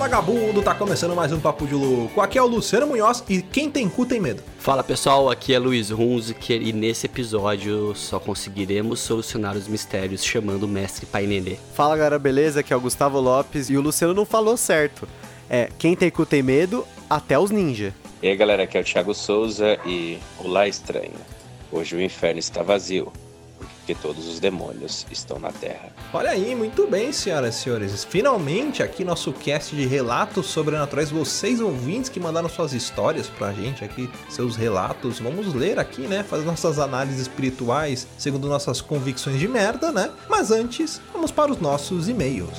vagabundo, tá começando mais um Papo de Louco. Aqui é o Luciano Munhoz e quem tem cu tem medo. Fala pessoal, aqui é Luiz Hunziker e nesse episódio só conseguiremos solucionar os mistérios chamando o mestre Pai Nenê. Fala galera, beleza? Aqui é o Gustavo Lopes e o Luciano não falou certo. É, quem tem cu tem medo, até os ninja. E aí galera, aqui é o Thiago Souza e Olá Estranho. Hoje o inferno está vazio, porque todos os demônios estão na Terra. Olha aí, muito bem, senhoras e senhores. Finalmente aqui nosso cast de relatos sobrenaturais. Vocês ouvintes que mandaram suas histórias pra gente aqui, seus relatos. Vamos ler aqui, né? Fazer nossas análises espirituais segundo nossas convicções de merda, né? Mas antes, vamos para os nossos e-mails.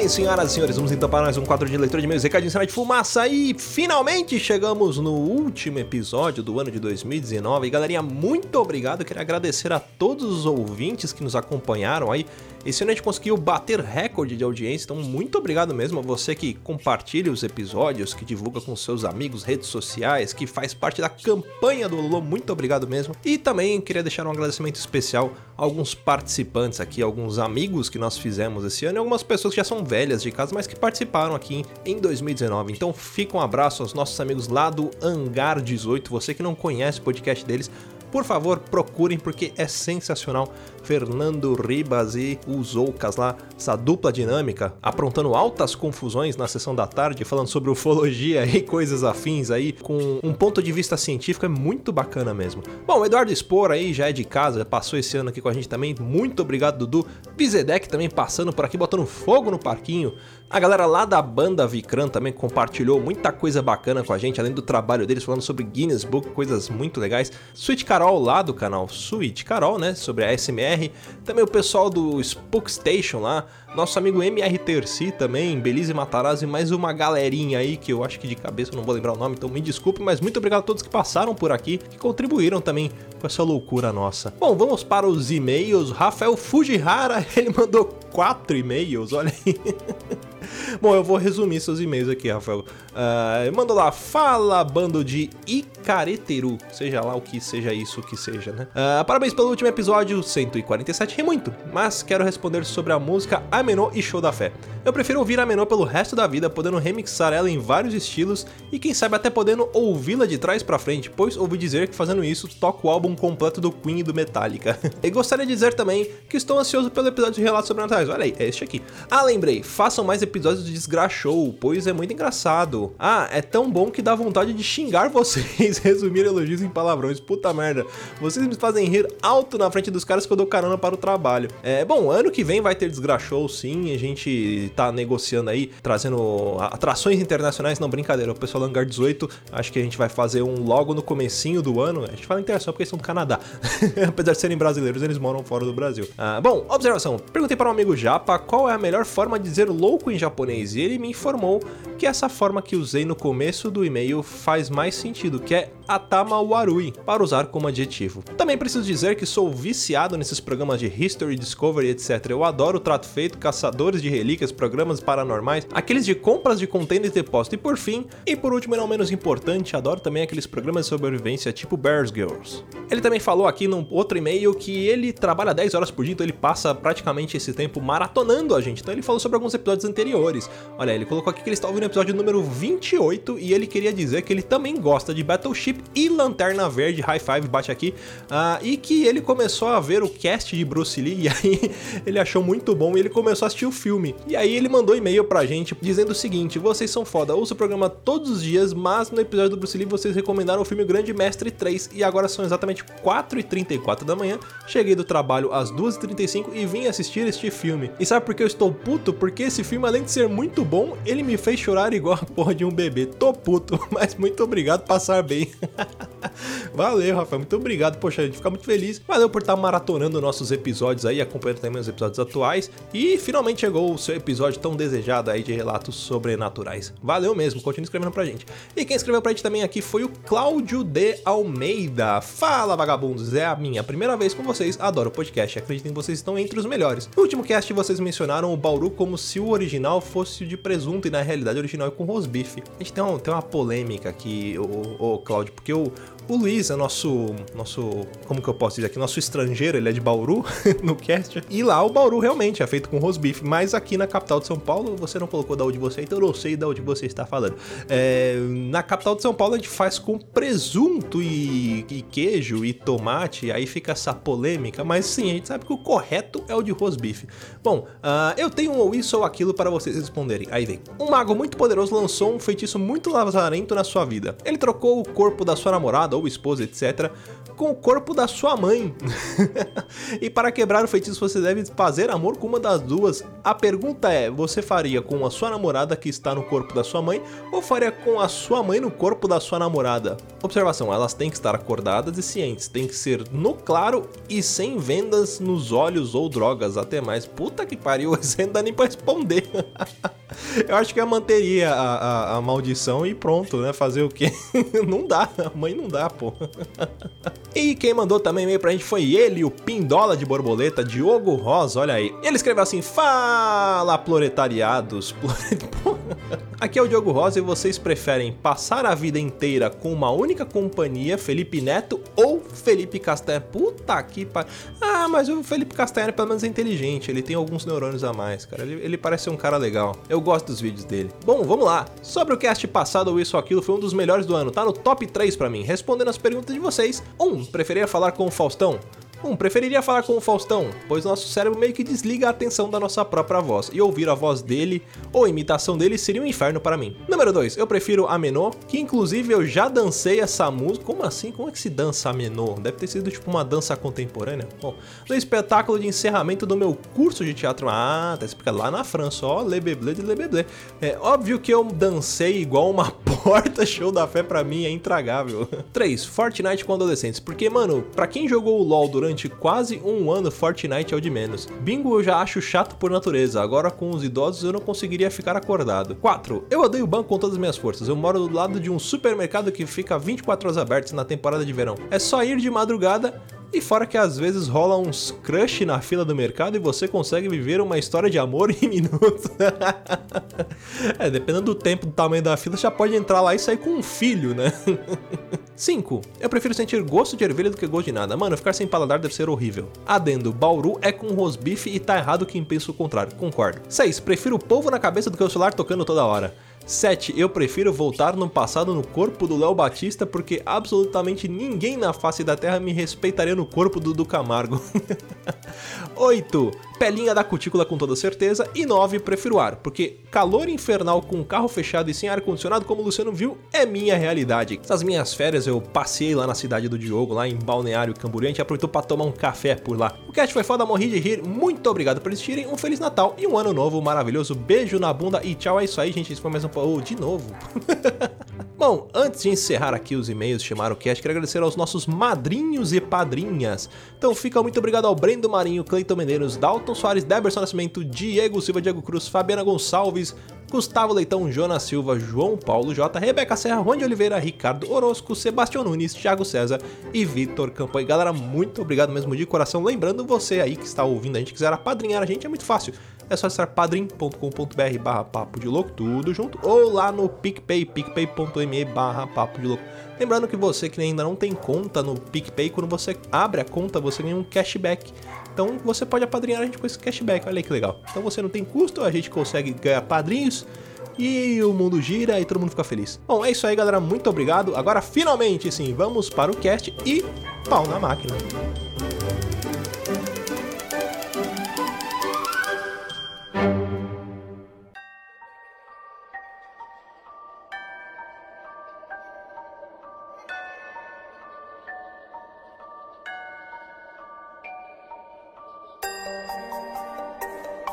bem, senhoras e senhores, vamos então para mais um quadro de leitura de meus recadinhos de fumaça e finalmente chegamos no último episódio do ano de 2019. E galerinha, muito obrigado, Eu queria agradecer a todos os ouvintes que nos acompanharam aí. Esse ano a gente conseguiu bater recorde de audiência, então muito obrigado mesmo a você que compartilha os episódios, que divulga com seus amigos, redes sociais, que faz parte da campanha do Lolo, muito obrigado mesmo. E também queria deixar um agradecimento especial a alguns participantes aqui, alguns amigos que nós fizemos esse ano e algumas pessoas que já são velhas de casa, mas que participaram aqui em 2019. Então fica um abraço aos nossos amigos lá do Hangar 18, você que não conhece o podcast deles, por favor, procurem porque é sensacional. Fernando Ribas e os Oucas lá, essa dupla dinâmica, aprontando altas confusões na sessão da tarde, falando sobre ufologia e coisas afins aí, com um ponto de vista científico, é muito bacana mesmo. Bom, o Eduardo Spor aí já é de casa, passou esse ano aqui com a gente também, muito obrigado, Dudu. Bizedek também passando por aqui, botando fogo no parquinho. A galera lá da banda Vicran também compartilhou muita coisa bacana com a gente, além do trabalho deles falando sobre Guinness Book, coisas muito legais. Sweet Carol lá do canal Sweet Carol, né, sobre a SMR. Também o pessoal do Spook Station lá, nosso amigo MR Terci também, Belize Matarazzo e mais uma galerinha aí que eu acho que de cabeça eu não vou lembrar o nome, então me desculpe, mas muito obrigado a todos que passaram por aqui, que contribuíram também com essa loucura nossa. Bom, vamos para os e-mails. Rafael Fujihara, ele mandou quatro e-mails, olha aí. Bom, eu vou resumir seus e-mails aqui, Rafael. Uh, mandou lá, fala bando de Icareteru, seja lá o que seja isso que seja, né? Uh, parabéns pelo último episódio, 147, ri muito, mas quero responder sobre a música Amenô e Show da Fé. Eu prefiro ouvir Amenô pelo resto da vida, podendo remixar ela em vários estilos e quem sabe até podendo ouvi-la de trás pra frente, pois ouvi dizer que fazendo isso toco o álbum completo do Queen e do Metallica. e gostaria de dizer também que estou ansioso pelo episódio de Relatos Sobrenaturais, olha aí, é este aqui. Ah, lembrei, façam mais episódios de Desgraçou, pois é muito engraçado. Ah, é tão bom que dá vontade de xingar vocês, resumir elogios em palavrões. Puta merda. Vocês me fazem rir alto na frente dos caras que eu dou carona para o trabalho. É, bom, ano que vem vai ter Desgraxou sim, a gente tá negociando aí, trazendo atrações internacionais, não, brincadeira, o pessoal Hangar 18, acho que a gente vai fazer um logo no comecinho do ano, a gente fala internacional porque eles são do Canadá, apesar de serem brasileiros, eles moram fora do Brasil. Ah, bom, observação, perguntei para um amigo japa qual é a melhor forma de dizer louco em japonês, e ele me informou que essa forma que usei no começo do e-mail faz mais sentido, que é Atama Warui, para usar como adjetivo. Também preciso dizer que sou viciado nesses programas de History, Discovery, etc. Eu adoro o trato feito, caçadores de relíquias, programas paranormais, aqueles de compras de containers de depósito e por fim, e por último e não menos importante, adoro também aqueles programas de sobrevivência tipo Bears Girls. Ele também falou aqui num outro e-mail que ele trabalha 10 horas por dia, então ele passa praticamente esse tempo maratonando a gente. Então ele falou sobre alguns episódios anteriores. Olha, ele colocou aqui que ele está ouvindo o episódio número 28 e ele queria dizer que ele também gosta de Battleship e Lanterna Verde, High Five, bate aqui, uh, e que ele começou a ver o cast de Bruce Lee e aí ele achou muito bom e ele começou a assistir o filme. E aí ele mandou e-mail pra gente dizendo o seguinte: vocês são foda, ouço o programa todos os dias, mas no episódio do Bruce Lee vocês recomendaram o filme Grande Mestre 3 e agora são exatamente 4h34 da manhã. Cheguei do trabalho às 2h35 e vim assistir este filme. E sabe por que eu estou puto? Porque esse filme, além de ser muito bom, ele me fez chorar igual a porra de um bebê. Tô puto, mas muito obrigado, passar bem. Valeu, Rafael. Muito obrigado. Poxa, a gente fica muito feliz. Valeu por estar maratonando nossos episódios aí, acompanhando também os episódios atuais. E finalmente chegou o seu episódio tão desejado aí de relatos sobrenaturais. Valeu mesmo, continue escrevendo pra gente. E quem escreveu pra gente também aqui foi o Cláudio de Almeida. Fala, vagabundos. É a minha primeira vez com vocês. Adoro o podcast. Acreditem que vocês estão entre os melhores. No último cast, vocês mencionaram o Bauru como se o original fosse de presunto e na realidade o original é com rosbife. A gente tem, um, tem uma polêmica aqui, o, o Cláudio, porque o, o Luiz é nosso, nosso, como que eu posso dizer aqui, nosso estrangeiro, ele é de Bauru no cast. E lá o Bauru realmente é feito com rosbife, mas aqui na capital de São Paulo você não colocou da onde você, é, então eu não sei da onde você está falando. É, na capital de São Paulo a gente faz com presunto e, e queijo e tomate, aí fica essa polêmica, mas sim, a gente sabe que o correto é o de rosbife. Bom, uh, eu tenho um ou isso ou aquilo para vocês responderem. Aí vem. Um mago muito poderoso lançou um feitiço muito lazarento na sua vida. Ele trocou o corpo da sua namorada ou esposa, etc., com o corpo da sua mãe. e para quebrar o feitiço, você deve fazer amor com uma das duas. A pergunta é: você faria com a sua namorada que está no corpo da sua mãe ou faria com a sua mãe no corpo da sua namorada? Observação: elas têm que estar acordadas e cientes, tem que ser no claro e sem vendas nos olhos ou drogas, até mais. Puta que pariu, você não dá nem pra responder. Eu acho que eu manteria a, a, a, maldição e pronto, né? Fazer o quê? não dá, mãe não dá, pô. e quem mandou também e-mail pra gente foi ele, o Pindola de Borboleta, Diogo Rosa, olha aí. Ele escreveu assim: Fala, proletariados. Aqui é o Diogo Rosa e vocês preferem passar a vida inteira com uma única companhia, Felipe Neto ou Felipe Castanha? Puta que pariu. Ah, mas o Felipe Castanha pelo menos é inteligente, ele tem alguns neurônios a mais, cara. Ele, ele parece ser um cara legal. Eu gosto dos vídeos dele. Bom, vamos lá. Sobre o cast passado ou isso aquilo, foi um dos melhores do ano. Tá no top 3 para mim. Respondendo as perguntas de vocês. 1. Um, preferia falar com o Faustão? Um, preferiria falar com o Faustão, pois nosso cérebro meio que desliga a atenção da nossa própria voz, e ouvir a voz dele ou imitação dele seria um inferno para mim. Número 2, eu prefiro a Menor, que inclusive eu já dancei essa música. Como assim? Como é que se dança a Menor? Deve ter sido tipo uma dança contemporânea. Bom, no espetáculo de encerramento do meu curso de teatro. Ah, tá explicado lá na França, ó, Le Beblé de Le Beblé. É óbvio que eu dancei igual uma porta, show da fé para mim é intragável. 3, Fortnite com adolescentes, porque mano, para quem jogou o LoL durante durante quase um ano Fortnite é o de menos. Bingo eu já acho chato por natureza, agora com os idosos eu não conseguiria ficar acordado. 4. Eu odeio o banco com todas as minhas forças. Eu moro do lado de um supermercado que fica 24 horas abertos na temporada de verão. É só ir de madrugada e fora que às vezes rola uns crush na fila do mercado e você consegue viver uma história de amor em minutos. é, dependendo do tempo, do tamanho da fila, já pode entrar lá e sair com um filho, né? 5. Eu prefiro sentir gosto de ervilha do que gosto de nada. Mano, ficar sem paladar deve ser horrível. Adendo, Bauru é com rosbife e tá errado quem pensa o contrário. Concordo. 6. Prefiro o polvo na cabeça do que o celular tocando toda hora. 7. Eu prefiro voltar no passado no corpo do Léo Batista porque absolutamente ninguém na face da Terra me respeitaria no corpo do do Camargo. 8. pelinha da cutícula com toda certeza. E 9, prefiro ar, porque calor infernal com carro fechado e sem ar-condicionado, como o Luciano viu, é minha realidade. Essas minhas férias eu passei lá na cidade do Diogo, lá em Balneário Camboriú, a gente aproveitou pra tomar um café por lá. O cast foi foda, morri de rir. Muito obrigado por assistirem, um Feliz Natal e um Ano Novo maravilhoso. Beijo na bunda e tchau, é isso aí, gente. Esse foi mais um... Oh, de novo. Bom, antes de encerrar aqui os e-mails, chamar o cast, quero agradecer aos nossos madrinhos e padrinhas. Então fica muito obrigado ao Brendo Marinho, Cleiton Medeiros, Dalton Soares, Deberson Nascimento, Diego Silva, Diego Cruz, Fabiana Gonçalves, Gustavo Leitão, Jonas Silva, João Paulo J, Rebeca Serra, de Oliveira, Ricardo Orozco, Sebastião Nunes, Thiago César e Vitor Campanha. Galera, muito obrigado mesmo de coração. Lembrando você aí que está ouvindo a gente, quiser apadrinhar a gente, é muito fácil. É só acessar padrim.com.br barra papo de louco, tudo junto, ou lá no PicPay, picpay.me barra papo de louco. Lembrando que você que ainda não tem conta no PicPay, quando você abre a conta, você ganha um cashback. Então você pode apadrinhar a gente com esse cashback, olha aí que legal. Então você não tem custo, a gente consegue ganhar padrinhos e o mundo gira e todo mundo fica feliz. Bom, é isso aí, galera. Muito obrigado. Agora, finalmente, sim, vamos para o cast e pau na máquina.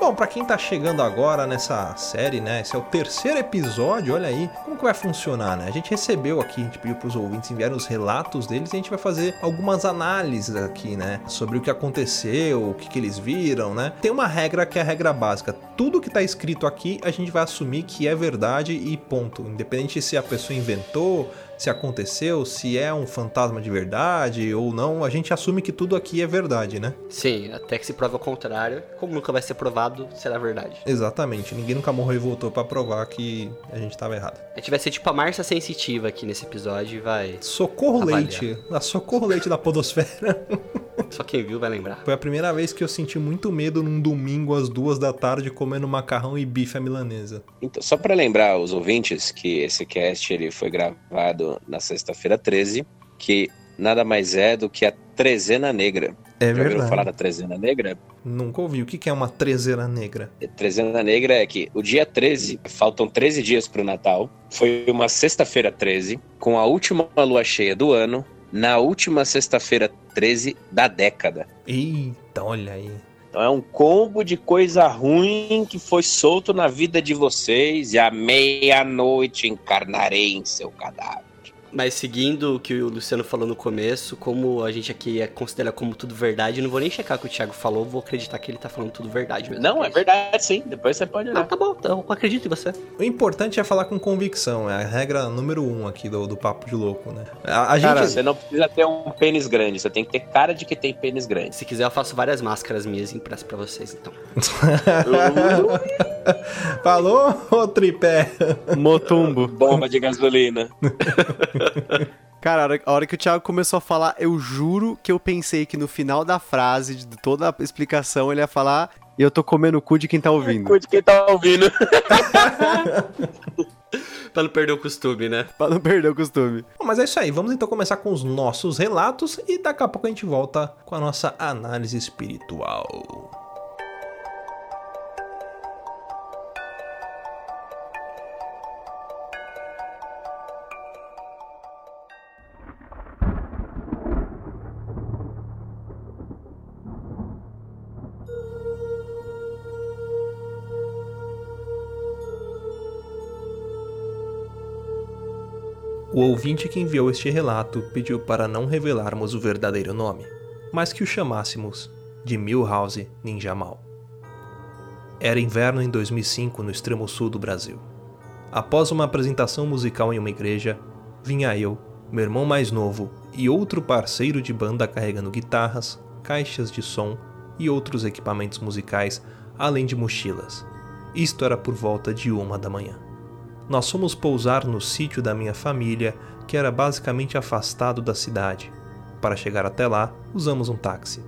Bom, pra quem tá chegando agora nessa série, né? Esse é o terceiro episódio, olha aí. Como que vai funcionar, né? A gente recebeu aqui, a gente pediu pros ouvintes enviarem os relatos deles e a gente vai fazer algumas análises aqui, né? Sobre o que aconteceu, o que, que eles viram, né? Tem uma regra que é a regra básica. Tudo que tá escrito aqui, a gente vai assumir que é verdade e ponto. Independente se a pessoa inventou, se aconteceu, se é um fantasma de verdade ou não, a gente assume que tudo aqui é verdade, né? Sim, até que se prove o contrário. Como nunca vai ser provado, será verdade. Exatamente. Ninguém nunca morreu e voltou pra provar que a gente tava errado. A gente vai ser tipo a Marcia Sensitiva aqui nesse episódio e vai. Socorro Avaliar. Leite, a Socorro Leite da Podosfera. Só quem viu vai lembrar. Foi a primeira vez que eu senti muito medo num domingo às duas da tarde comendo macarrão e bife à milanesa. Então, só para lembrar os ouvintes que esse cast ele foi gravado na sexta-feira 13, que nada mais é do que a Trezena Negra. É Já verdade. falar da Trezena Negra? Nunca ouvi. O que é uma trezeira negra? Trezena Negra é que o dia 13, faltam 13 dias pro Natal, foi uma sexta-feira 13, com a última lua cheia do ano, na última sexta-feira 13 da década. Eita, olha aí. Então é um combo de coisa ruim que foi solto na vida de vocês e à meia-noite encarnarei em seu cadáver. Mas seguindo o que o Luciano falou no começo, como a gente aqui é, considera como tudo verdade, eu não vou nem checar o que o Thiago falou, vou acreditar que ele tá falando tudo verdade mesmo. Não, é verdade sim, depois você pode Ah, olhar. tá bom, então eu acredito em você. O importante é falar com convicção. É a regra número um aqui do, do Papo de Louco, né? A, a gente... Cara, você não precisa ter um pênis grande, você tem que ter cara de que tem pênis grande. Se quiser, eu faço várias máscaras minhas impressas pra vocês, então. Falou, ô tripé? Motumbo. Bomba de gasolina. Cara, a hora, a hora que o Thiago começou a falar, eu juro que eu pensei que no final da frase, de toda a explicação, ele ia falar e eu tô comendo o cu de quem tá ouvindo. Cuide quem tá ouvindo. pra não perder o costume, né? Pra não perder o costume. Bom, mas é isso aí. Vamos então começar com os nossos relatos e daqui a pouco a gente volta com a nossa análise espiritual. O ouvinte que enviou este relato pediu para não revelarmos o verdadeiro nome, mas que o chamássemos de Milhouse Ninjamal. Era inverno em 2005 no extremo sul do Brasil. Após uma apresentação musical em uma igreja, vinha eu, meu irmão mais novo e outro parceiro de banda carregando guitarras, caixas de som e outros equipamentos musicais, além de mochilas. Isto era por volta de uma da manhã nós fomos pousar no sítio da minha família, que era basicamente afastado da cidade. Para chegar até lá, usamos um táxi.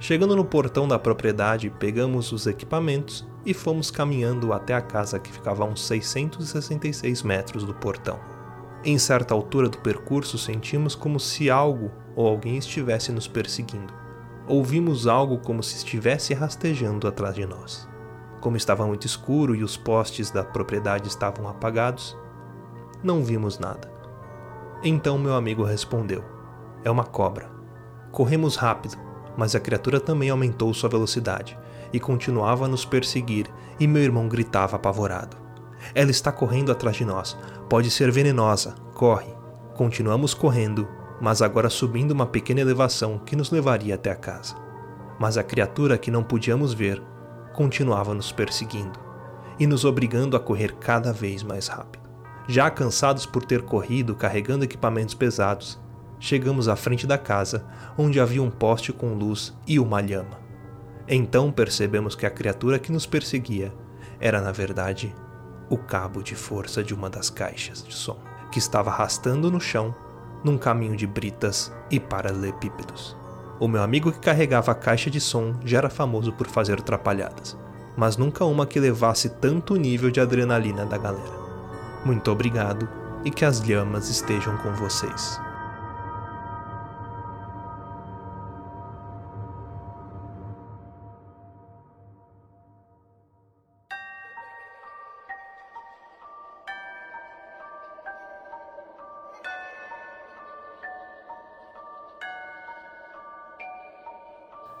Chegando no portão da propriedade, pegamos os equipamentos e fomos caminhando até a casa que ficava a uns 666 metros do portão. Em certa altura do percurso, sentimos como se algo ou alguém estivesse nos perseguindo. ouvimos algo como se estivesse rastejando atrás de nós. Como estava muito escuro e os postes da propriedade estavam apagados, não vimos nada. Então meu amigo respondeu: É uma cobra. Corremos rápido, mas a criatura também aumentou sua velocidade e continuava a nos perseguir, e meu irmão gritava apavorado. Ela está correndo atrás de nós. Pode ser venenosa. Corre. Continuamos correndo, mas agora subindo uma pequena elevação que nos levaria até a casa. Mas a criatura que não podíamos ver continuava nos perseguindo e nos obrigando a correr cada vez mais rápido. Já cansados por ter corrido carregando equipamentos pesados, chegamos à frente da casa, onde havia um poste com luz e uma lhama. Então percebemos que a criatura que nos perseguia era, na verdade, o cabo de força de uma das caixas de som, que estava arrastando no chão num caminho de britas e paralelepípedos. O meu amigo que carregava a caixa de som já era famoso por fazer atrapalhadas, mas nunca uma que levasse tanto nível de adrenalina da galera. Muito obrigado e que as lhamas estejam com vocês.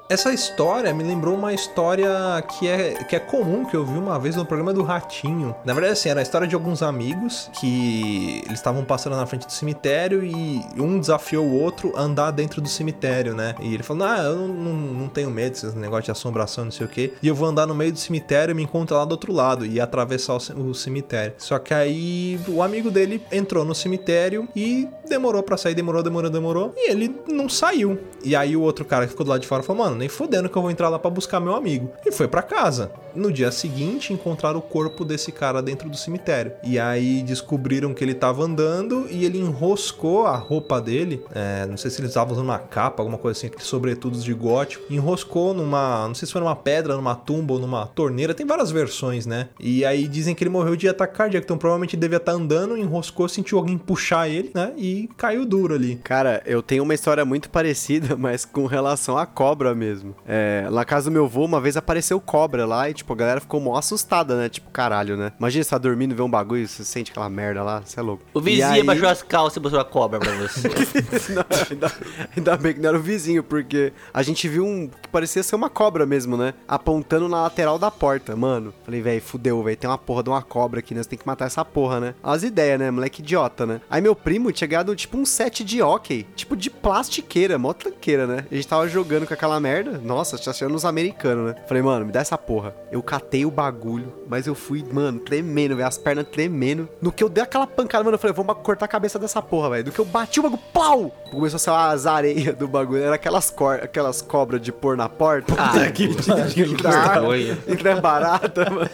Essa história me lembrou uma história que é, que é comum, que eu vi uma vez no programa do Ratinho. Na verdade, assim, era a história de alguns amigos que eles estavam passando na frente do cemitério e um desafiou o outro a andar dentro do cemitério, né? E ele falou: Ah, eu não, não, não tenho medo desses negócio de assombração, não sei o quê. E eu vou andar no meio do cemitério e me encontro lá do outro lado e atravessar o, o cemitério. Só que aí o amigo dele entrou no cemitério e demorou para sair, demorou, demorou, demorou. E ele não saiu. E aí o outro cara que ficou do lado de fora falou: Mano, nem fodendo que eu vou entrar lá para buscar meu amigo. E foi para casa. No dia seguinte, encontraram o corpo desse cara dentro do cemitério. E aí descobriram que ele tava andando e ele enroscou a roupa dele. É, não sei se ele estava usando uma capa, alguma coisa assim, aqueles sobretudos de gótico. Enroscou numa. Não sei se foi numa pedra, numa tumba ou numa torneira. Tem várias versões, né? E aí dizem que ele morreu de ataque cardíaco. Então provavelmente devia estar tá andando, enroscou, sentiu alguém puxar ele, né? E caiu duro ali. Cara, eu tenho uma história muito parecida, mas com relação à cobra mesmo mesmo. É, lá na casa do meu avô, uma vez apareceu cobra lá e, tipo, a galera ficou mó assustada, né? Tipo, caralho, né? Imagina você tá dormindo e vê um bagulho, você sente aquela merda lá, você é louco. O vizinho aí... baixou as calças e botou a cobra pra você. não, ainda, ainda, bem que não era o vizinho, porque a gente viu um que parecia ser uma cobra mesmo, né? Apontando na lateral da porta, mano. Falei, velho, fudeu, velho, tem uma porra de uma cobra aqui, né? Você tem que matar essa porra, né? As ideias, né? Moleque idiota, né? Aí meu primo tinha ganhado, tipo, um set de hockey, tipo, de plastiqueira, mó tranqueira, né? A gente tava jogando com aquela merda, nossa, tá achando os americanos, né? Falei, mano, me dá essa porra. Eu catei o bagulho, mas eu fui, mano, tremendo, velho, as pernas tremendo. No que eu dei aquela pancada, mano, eu falei, vamos cortar a cabeça dessa porra, velho. Do que eu bati o bagulho, pau! Começou a sair as areias do bagulho. Era aquelas, cor aquelas cobras de pôr na porta. Ah, que, que, vergonha. Que é barata, mano.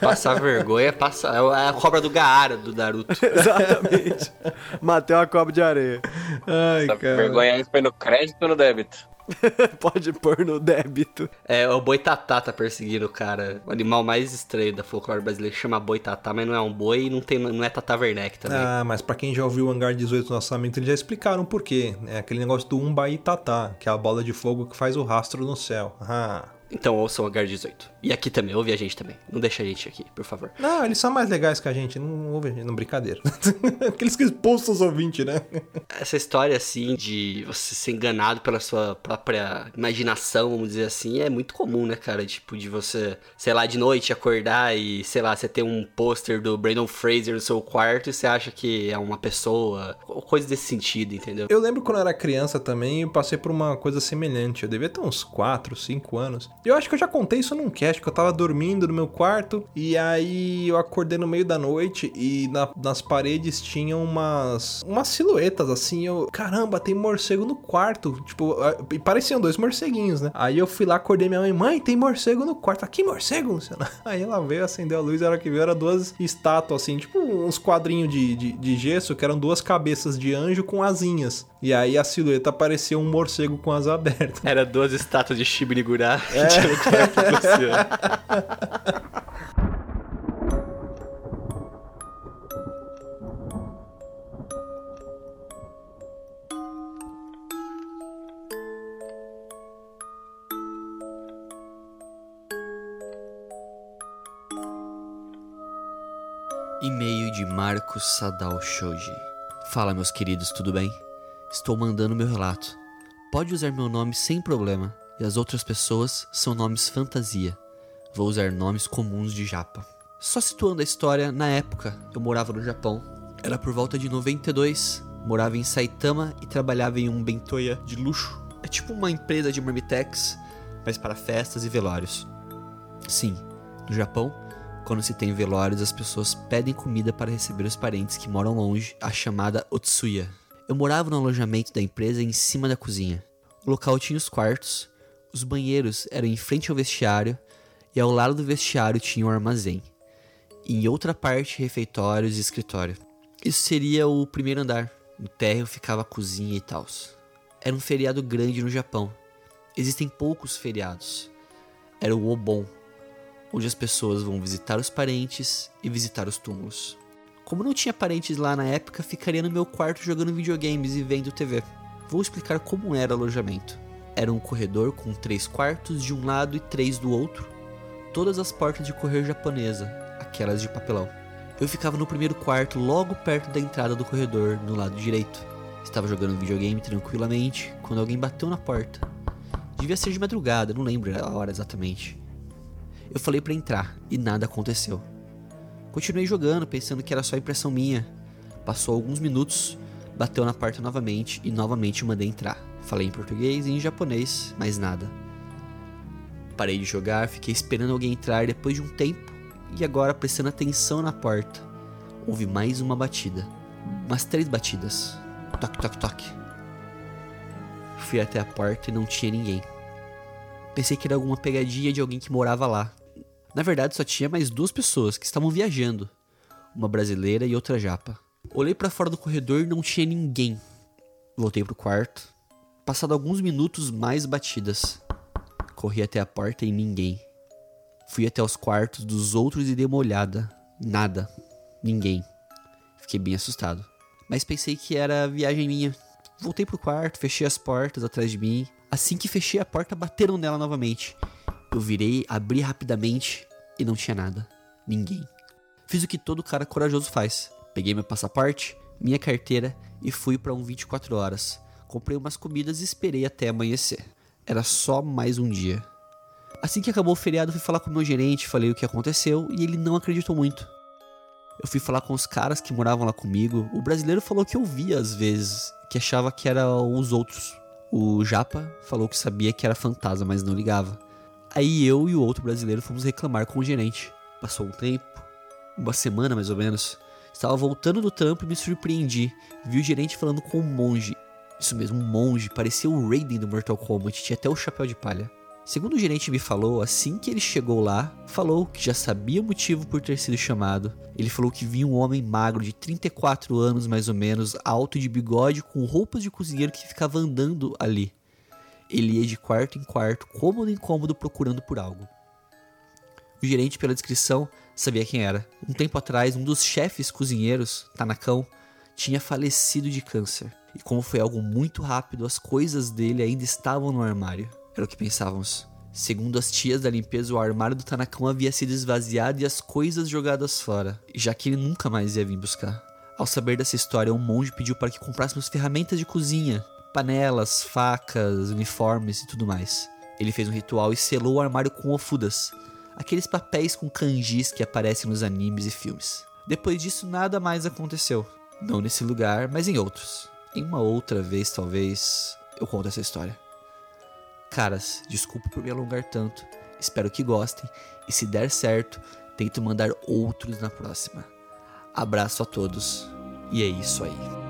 Passar vergonha, passa. É a cobra do Gaara, do Naruto. Exatamente. Matei uma cobra de areia. Ai, cara. Vergonha foi no crédito ou no débito? Pode pôr no débito. É, o boitatá tá perseguindo o cara. O animal mais estranho da folclore brasileira chama boitatá, mas não é um boi e não, tem, não é tata werneck também. Ah, mas pra quem já ouviu o Hangar 18 no lançamento, eles já explicaram por quê. É aquele negócio do umbaitata, que é a bola de fogo que faz o rastro no céu. Ah... Então ouçam o H18. E aqui também, ouve a gente também. Não deixa a gente aqui, por favor. Não, eles são mais legais que a gente. Não ouve a gente, não brincadeira. Aqueles que expulsam os ouvintes, né? Essa história, assim, de você ser enganado pela sua própria imaginação, vamos dizer assim, é muito comum, né, cara? Tipo, de você, sei lá, de noite acordar e, sei lá, você ter um pôster do Brandon Fraser no seu quarto e você acha que é uma pessoa. Coisa desse sentido, entendeu? Eu lembro quando eu era criança também, eu passei por uma coisa semelhante. Eu devia ter uns 4, 5 anos. Eu acho que eu já contei isso num cast, que eu tava dormindo no meu quarto e aí eu acordei no meio da noite e na, nas paredes tinham umas, umas silhuetas assim. Eu, caramba, tem morcego no quarto. Tipo, e pareciam dois morceguinhos, né? Aí eu fui lá, acordei minha mãe, mãe, tem morcego no quarto. Aqui, morcego, Luciana. Aí ela veio, acendeu a luz, era que veio, era duas estátuas assim, tipo uns quadrinhos de, de, de gesso que eram duas cabeças de anjo com asinhas. E aí a silhueta parecia um morcego com asas abertas. Era duas estátuas de Shibirigurá. É. é E-mail de Marcos Sadal Shoji. Fala, meus queridos, tudo bem? Estou mandando meu relato. Pode usar meu nome sem problema, e as outras pessoas são nomes fantasia. Vou usar nomes comuns de japa. Só situando a história, na época eu morava no Japão. Era por volta de 92, morava em Saitama e trabalhava em um bentoya de luxo. É tipo uma empresa de marmitex, mas para festas e velórios. Sim, no Japão, quando se tem velórios, as pessoas pedem comida para receber os parentes que moram longe, a chamada Otsuya. Eu morava no alojamento da empresa em cima da cozinha. O local tinha os quartos, os banheiros eram em frente ao vestiário e ao lado do vestiário tinha um armazém. E em outra parte, refeitórios e escritório. Isso seria o primeiro andar. No térreo ficava a cozinha e tal. Era um feriado grande no Japão. Existem poucos feriados. Era o Obon, onde as pessoas vão visitar os parentes e visitar os túmulos. Como não tinha parentes lá na época, ficaria no meu quarto jogando videogames e vendo TV. Vou explicar como era o alojamento. Era um corredor com três quartos de um lado e três do outro, todas as portas de correr japonesa, aquelas de papelão. Eu ficava no primeiro quarto, logo perto da entrada do corredor, no lado direito. Estava jogando videogame tranquilamente quando alguém bateu na porta. Devia ser de madrugada, não lembro a hora exatamente. Eu falei para entrar e nada aconteceu. Continuei jogando, pensando que era só impressão minha. Passou alguns minutos, bateu na porta novamente e novamente mandei entrar. Falei em português e em japonês, mas nada. Parei de jogar, fiquei esperando alguém entrar depois de um tempo e agora prestando atenção na porta. Houve mais uma batida. Umas três batidas. Toque, toque, toque. Fui até a porta e não tinha ninguém. Pensei que era alguma pegadinha de alguém que morava lá. Na verdade, só tinha mais duas pessoas que estavam viajando, uma brasileira e outra japa. Olhei para fora do corredor e não tinha ninguém. Voltei pro quarto. Passado alguns minutos, mais batidas. Corri até a porta e ninguém. Fui até os quartos dos outros e dei uma olhada. Nada. Ninguém. Fiquei bem assustado. Mas pensei que era viagem minha. Voltei pro quarto, fechei as portas atrás de mim. Assim que fechei a porta, bateram nela novamente. Eu virei, abri rapidamente e não tinha nada. Ninguém. Fiz o que todo cara corajoso faz. Peguei meu passaporte, minha carteira e fui para um 24 horas. Comprei umas comidas e esperei até amanhecer. Era só mais um dia. Assim que acabou o feriado, fui falar com meu gerente, falei o que aconteceu e ele não acreditou muito. Eu fui falar com os caras que moravam lá comigo. O brasileiro falou que ouvia às vezes, que achava que era os outros. O Japa falou que sabia que era fantasma, mas não ligava. Aí eu e o outro brasileiro fomos reclamar com o gerente. Passou um tempo, uma semana mais ou menos. Estava voltando do trampo e me surpreendi. Vi o gerente falando com um monge. Isso mesmo, um monge. Parecia o Raiden do Mortal Kombat. Tinha até o chapéu de palha. Segundo o gerente me falou, assim que ele chegou lá, falou que já sabia o motivo por ter sido chamado. Ele falou que viu um homem magro de 34 anos mais ou menos, alto de bigode, com roupas de cozinheiro que ficava andando ali. Ele ia de quarto em quarto, cômodo em cômodo, procurando por algo. O gerente, pela descrição, sabia quem era. Um tempo atrás, um dos chefes cozinheiros, Tanakão, tinha falecido de câncer. E como foi algo muito rápido, as coisas dele ainda estavam no armário. Era o que pensávamos. Segundo as tias da limpeza, o armário do Tanakão havia sido esvaziado e as coisas jogadas fora, já que ele nunca mais ia vir buscar. Ao saber dessa história, um monge pediu para que comprássemos ferramentas de cozinha, panelas, facas, uniformes e tudo mais. Ele fez um ritual e selou o armário com ofudas, aqueles papéis com kanjis que aparecem nos animes e filmes. Depois disso, nada mais aconteceu. Não nesse lugar, mas em outros. Em uma outra vez, talvez, eu conto essa história. Caras, desculpa por me alongar tanto. Espero que gostem e se der certo, tento mandar outros na próxima. Abraço a todos e é isso aí.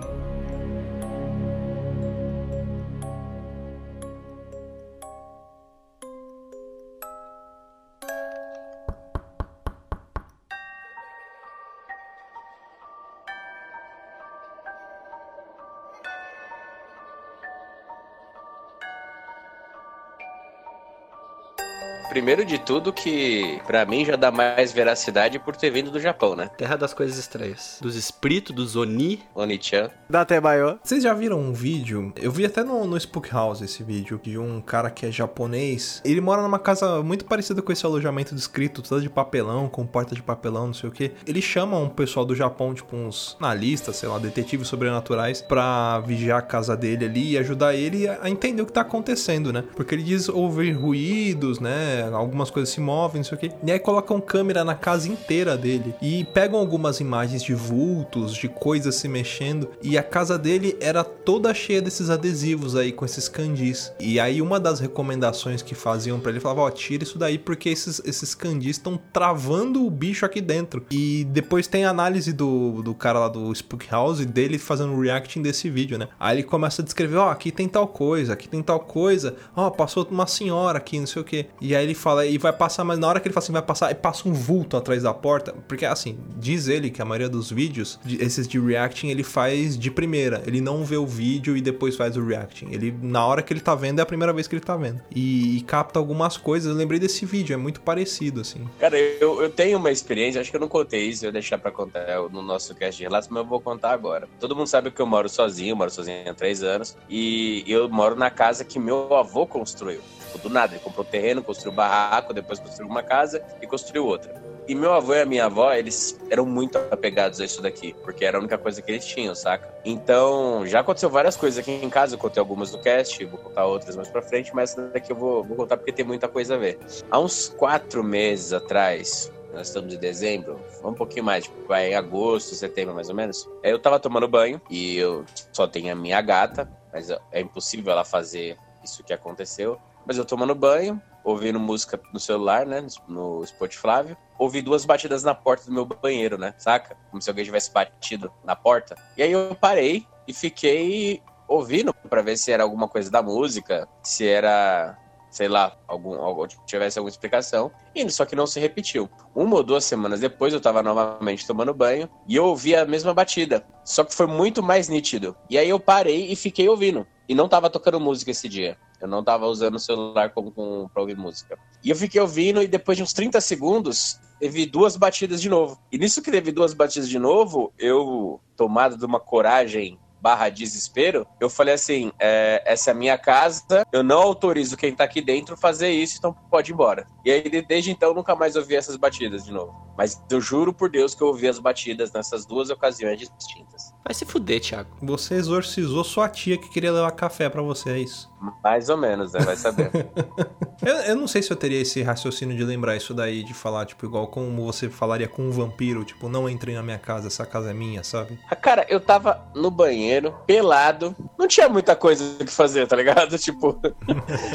Primeiro de tudo que pra mim já dá mais veracidade por ter vindo do Japão, né? Terra das coisas estranhas. Dos espíritos, dos Oni. Oni-chan. Dá até maior. Vocês já viram um vídeo? Eu vi até no, no Spook House esse vídeo de um cara que é japonês. Ele mora numa casa muito parecida com esse alojamento descrito, toda de papelão, com porta de papelão, não sei o que. Ele chama um pessoal do Japão, tipo uns analistas, sei lá, detetives sobrenaturais, pra vigiar a casa dele ali e ajudar ele a entender o que tá acontecendo, né? Porque ele diz ouvir ruídos, né? Algumas coisas se movem, não sei o que. E aí colocam câmera na casa inteira dele e pegam algumas imagens de vultos, de coisas se mexendo. E a casa dele era toda cheia desses adesivos aí, com esses candis. E aí uma das recomendações que faziam pra ele falava: Ó, tira isso daí porque esses, esses candis estão travando o bicho aqui dentro. E depois tem a análise do, do cara lá do Spook House dele fazendo o reacting desse vídeo, né? Aí ele começa a descrever: Ó, aqui tem tal coisa, aqui tem tal coisa. Ó, passou uma senhora aqui, não sei o que. E aí ele fala: E vai passar, mas na hora que ele fala assim, vai passar, e passa um vulto atrás da porta. Porque assim, diz ele que a maioria dos vídeos, de- esses de reacting, ele faz de primeira. Ele não vê o vídeo e depois faz o reacting. Ele, na hora que ele tá vendo, é a primeira vez que ele tá vendo. E, e capta algumas coisas. Eu lembrei desse vídeo, é muito parecido, assim. Cara, eu, eu tenho uma experiência, acho que eu não contei isso, eu deixar pra contar no nosso cast de relatos, mas eu vou contar agora. Todo mundo sabe que eu moro sozinho, moro sozinho há três anos, e eu moro na casa que meu avô construiu. Do nada, ele comprou terreno, construiu um barraco, depois construiu uma casa e construiu outra. E meu avô e a minha avó, eles eram muito apegados a isso daqui, porque era a única coisa que eles tinham, saca? Então, já aconteceu várias coisas aqui em casa, eu contei algumas no cast, vou contar outras mais pra frente, mas essa daqui eu vou, vou contar porque tem muita coisa a ver. Há uns quatro meses atrás, nós estamos em dezembro, um pouquinho mais, tipo, vai em agosto, setembro mais ou menos. Aí eu tava tomando banho e eu só tenho a minha gata, mas é impossível ela fazer isso que aconteceu. Mas eu tomando banho, ouvindo música no celular, né, no Spotify, ouvi duas batidas na porta do meu banheiro, né, saca? Como se alguém tivesse batido na porta. E aí eu parei e fiquei ouvindo pra ver se era alguma coisa da música, se era sei lá, algum, algum tivesse alguma explicação. E só que não se repetiu. Uma ou duas semanas depois eu tava novamente tomando banho e eu ouvi a mesma batida. Só que foi muito mais nítido. E aí eu parei e fiquei ouvindo. E não tava tocando música esse dia. Eu não tava usando o celular como, como pra ouvir música. E eu fiquei ouvindo e depois de uns 30 segundos teve duas batidas de novo. E nisso que teve duas batidas de novo, eu, tomado de uma coragem barra desespero, eu falei assim, é, essa é a minha casa, eu não autorizo quem tá aqui dentro fazer isso, então pode ir embora. E aí, desde então, nunca mais ouvi essas batidas de novo. Mas eu juro por Deus que eu ouvi as batidas nessas duas ocasiões distintas. Vai se fuder, Thiago. Você exorcizou sua tia que queria levar café pra você, é isso? Mais ou menos, né? Vai saber. Eu, eu não sei se eu teria esse raciocínio de lembrar isso daí, de falar, tipo, igual como você falaria com um vampiro, tipo, não entrem na minha casa, essa casa é minha, sabe? Ah, Cara, eu tava no banheiro, pelado, não tinha muita coisa o que fazer, tá ligado? Tipo,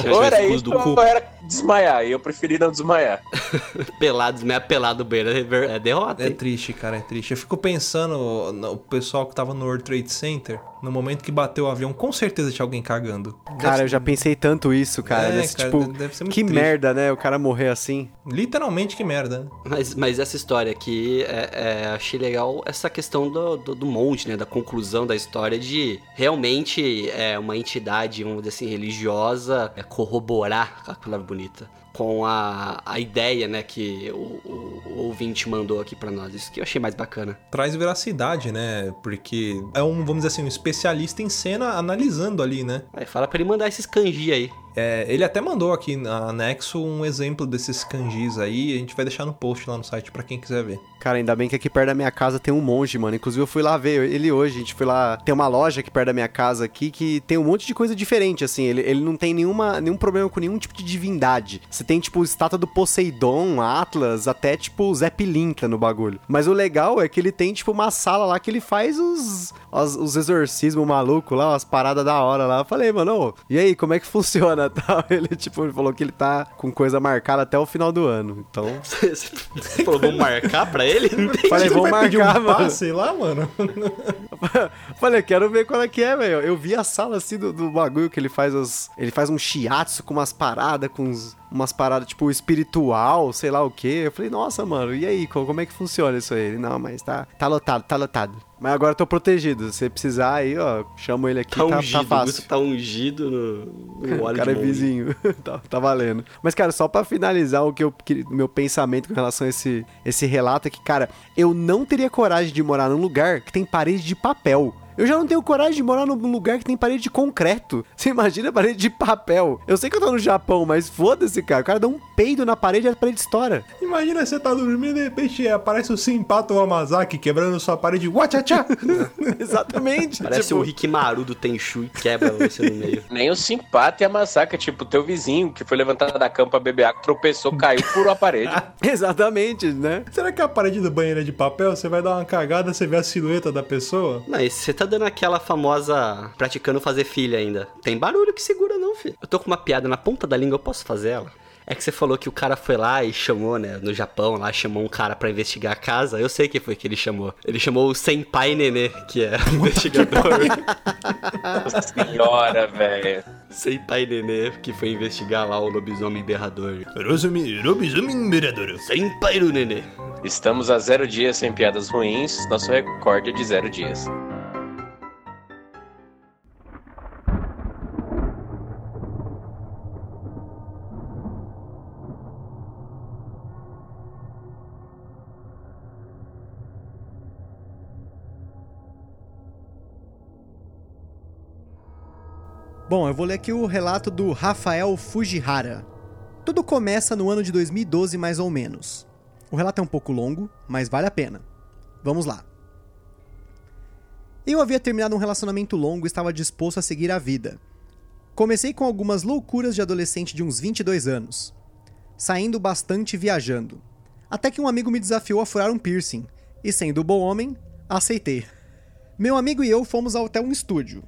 ou era isso do cu. ou era desmaiar, e eu preferi não desmaiar. Pelado, meia pelado beira, é é derrota. É hein? triste, cara, é triste. Eu fico pensando no o pessoal que tava no World Trade Center, no momento que bateu o avião, com certeza tinha alguém cagando. Cara, eu já pensei tanto isso, cara. É, desse, cara, tipo, deve ser muito que triste. merda, né? O cara morrer assim. Literalmente que merda. né? Mas, mas essa história aqui, é, é, achei legal essa questão do, do, do monte, né? Da conclusão da história de realmente é uma entidade, vamos dizer assim, religiosa, é, corroborar, a palavra bonita, com a, a ideia, né, que o, o- o ouvinte mandou aqui pra nós. Isso que eu achei mais bacana. Traz veracidade, né? Porque é um, vamos dizer assim, um especialista em cena analisando ali, né? Aí fala pra ele mandar esses kanji aí. É, ele até mandou aqui na anexo um exemplo desses kanjis aí, a gente vai deixar no post lá no site pra quem quiser ver. Cara, ainda bem que aqui perto da minha casa tem um monge, mano. Inclusive eu fui lá ver ele hoje. A gente foi lá. Tem uma loja aqui perto da minha casa aqui que tem um monte de coisa diferente, assim. Ele, ele não tem nenhuma, nenhum problema com nenhum tipo de divindade. Você tem, tipo, estátua do Poseidon, Atlas, até, tipo, Zé Pilintra no bagulho. Mas o legal é que ele tem, tipo, uma sala lá que ele faz os, os, os exorcismos malucos lá, umas paradas da hora lá. Eu falei, mano, ô, e aí, como é que funciona tal? Ele, tipo, ele falou que ele tá com coisa marcada até o final do ano. Então. Você falou, vamos marcar pra ele? Não tem Falei, pedir marcar, um mano. passe lá, mano? Falei, quero ver qual é que é, velho. Eu vi a sala assim do, do bagulho que ele faz os. Ele faz um shiatsu com umas paradas, com uns- umas paradas, tipo, espiritual, sei lá o quê. Eu falei, nossa, mano, e aí, co- como é que funciona isso aí? Ele, não, mas tá, tá lotado, tá lotado. Mas agora eu tô protegido. Se você precisar aí, ó, chamo ele aqui, Tá tá, ungido, tá fácil. Tá ungido no, no O cara é vizinho. tá, tá valendo. Mas, cara, só pra finalizar o que eu que- meu pensamento com relação a esse, esse relato é que, cara, eu não teria coragem de morar num lugar que tem parede de papel. Eu já não tenho coragem de morar num lugar que tem parede de concreto. Você imagina a parede de papel? Eu sei que eu tô no Japão, mas foda-se, cara. O cara dá um peido na parede e a parede estoura. Imagina você tá dormindo e de repente aparece o Simpato Amazaki quebrando sua parede. Uatchachá! Exatamente. Parece tipo, o Rikimaru do Tenchu e quebra você no meio. Nem o simpata e a massacre, tipo, teu vizinho que foi levantado da cama pra beber água, tropeçou, caiu, furou a parede. Exatamente, né? Será que a parede do banheiro é de papel? Você vai dar uma cagada, você vê a silhueta da pessoa? Não, e você tá dando aquela famosa praticando fazer filha ainda. Tem barulho que segura não, filho. Eu tô com uma piada na ponta da língua, eu posso fazer ela? É que você falou que o cara foi lá e chamou, né, no Japão, lá chamou um cara pra investigar a casa. Eu sei quem foi que ele chamou. Ele chamou o Senpai Nenê, que é investigador. Nossa senhora, velho. Senpai Nenê, que foi investigar lá o lobisomem berrador. Lobisomem mirador. Senpai do Nenê. Estamos a zero dias sem piadas ruins. Nosso recorde é de zero dias. Bom, eu vou ler aqui o relato do Rafael Fujihara. Tudo começa no ano de 2012, mais ou menos. O relato é um pouco longo, mas vale a pena. Vamos lá. Eu havia terminado um relacionamento longo e estava disposto a seguir a vida. Comecei com algumas loucuras de adolescente de uns 22 anos, saindo bastante viajando. Até que um amigo me desafiou a furar um piercing, e sendo bom homem, aceitei. Meu amigo e eu fomos até um estúdio,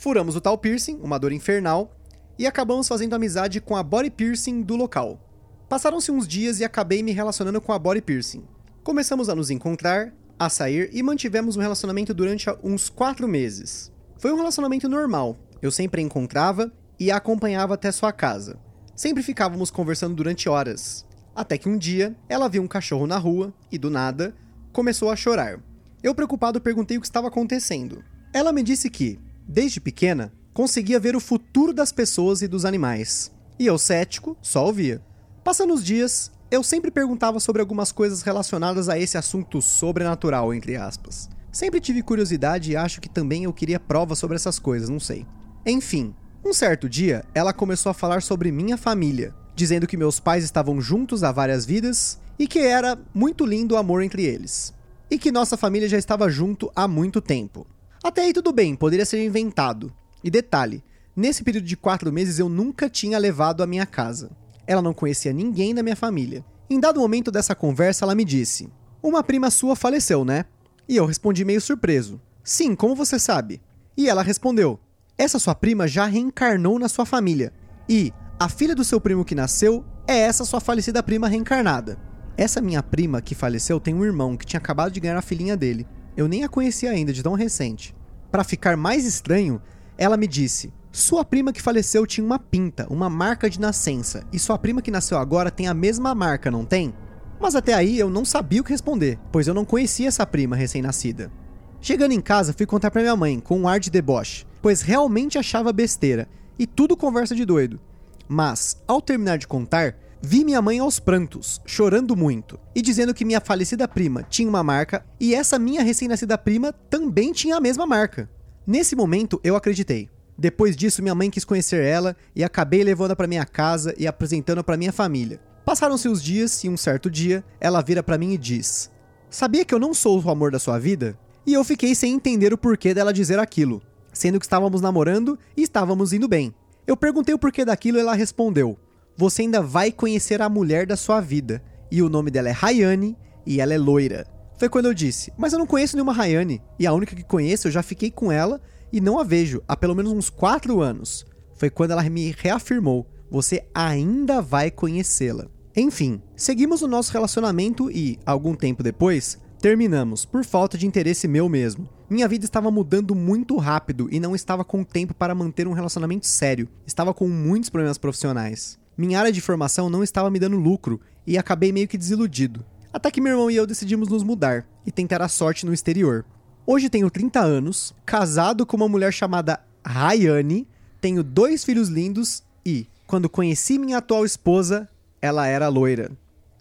Furamos o tal piercing, uma dor infernal, e acabamos fazendo amizade com a body piercing do local. Passaram-se uns dias e acabei me relacionando com a body piercing. Começamos a nos encontrar, a sair e mantivemos um relacionamento durante uns 4 meses. Foi um relacionamento normal, eu sempre a encontrava e a acompanhava até sua casa. Sempre ficávamos conversando durante horas. Até que um dia, ela viu um cachorro na rua e, do nada, começou a chorar. Eu, preocupado, perguntei o que estava acontecendo. Ela me disse que, desde pequena, conseguia ver o futuro das pessoas e dos animais. E eu, cético, só ouvia. Passando os dias, eu sempre perguntava sobre algumas coisas relacionadas a esse assunto sobrenatural, entre aspas. Sempre tive curiosidade e acho que também eu queria provas sobre essas coisas, não sei. Enfim, um certo dia, ela começou a falar sobre minha família, dizendo que meus pais estavam juntos há várias vidas e que era muito lindo o amor entre eles. E que nossa família já estava junto há muito tempo. Até aí tudo bem, poderia ser inventado. E detalhe, nesse período de quatro meses eu nunca tinha levado a minha casa. Ela não conhecia ninguém da minha família. Em dado momento dessa conversa, ela me disse: Uma prima sua faleceu, né? E eu respondi meio surpreso: Sim, como você sabe? E ela respondeu: Essa sua prima já reencarnou na sua família. E a filha do seu primo que nasceu é essa sua falecida prima reencarnada. Essa minha prima que faleceu tem um irmão que tinha acabado de ganhar a filhinha dele. Eu nem a conhecia ainda, de tão recente. Para ficar mais estranho, ela me disse: Sua prima que faleceu tinha uma pinta, uma marca de nascença, e sua prima que nasceu agora tem a mesma marca, não tem? Mas até aí eu não sabia o que responder, pois eu não conhecia essa prima recém-nascida. Chegando em casa, fui contar pra minha mãe, com um ar de deboche, pois realmente achava besteira, e tudo conversa de doido. Mas, ao terminar de contar, vi minha mãe aos prantos, chorando muito, e dizendo que minha falecida prima tinha uma marca e essa minha recém-nascida prima também tinha a mesma marca. Nesse momento, eu acreditei. Depois disso, minha mãe quis conhecer ela e acabei levando-a para minha casa e apresentando-a para minha família. Passaram-se os dias e um certo dia, ela vira para mim e diz: Sabia que eu não sou o amor da sua vida? E eu fiquei sem entender o porquê dela dizer aquilo, sendo que estávamos namorando e estávamos indo bem. Eu perguntei o porquê daquilo e ela respondeu: Você ainda vai conhecer a mulher da sua vida. E o nome dela é Rayane e ela é loira. Foi quando eu disse: Mas eu não conheço nenhuma Rayane. E a única que conheço, eu já fiquei com ela e não a vejo há pelo menos uns 4 anos. Foi quando ela me reafirmou: Você ainda vai conhecê-la. Enfim, seguimos o nosso relacionamento e, algum tempo depois, terminamos, por falta de interesse meu mesmo. Minha vida estava mudando muito rápido e não estava com tempo para manter um relacionamento sério. Estava com muitos problemas profissionais. Minha área de formação não estava me dando lucro e acabei meio que desiludido. Até que meu irmão e eu decidimos nos mudar e tentar a sorte no exterior. Hoje tenho 30 anos, casado com uma mulher chamada Rayane, tenho dois filhos lindos e, quando conheci minha atual esposa, ela era loira.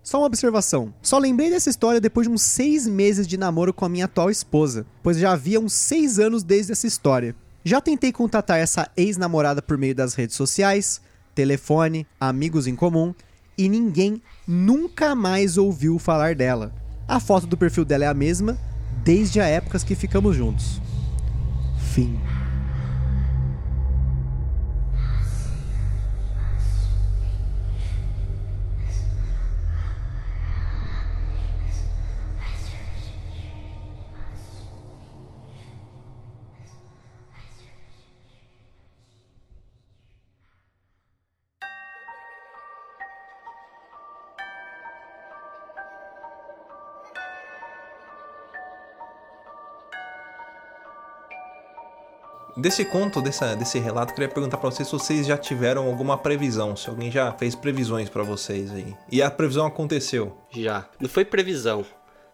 Só uma observação. Só lembrei dessa história depois de uns seis meses de namoro com a minha atual esposa, pois já havia uns seis anos desde essa história. Já tentei contatar essa ex-namorada por meio das redes sociais, telefone, amigos em comum, e ninguém nunca mais ouviu falar dela. A foto do perfil dela é a mesma desde a época que ficamos juntos. Fim. Desse conto, dessa, desse relato, queria perguntar pra vocês se vocês já tiveram alguma previsão, se alguém já fez previsões pra vocês aí. E a previsão aconteceu. Já. Não foi previsão.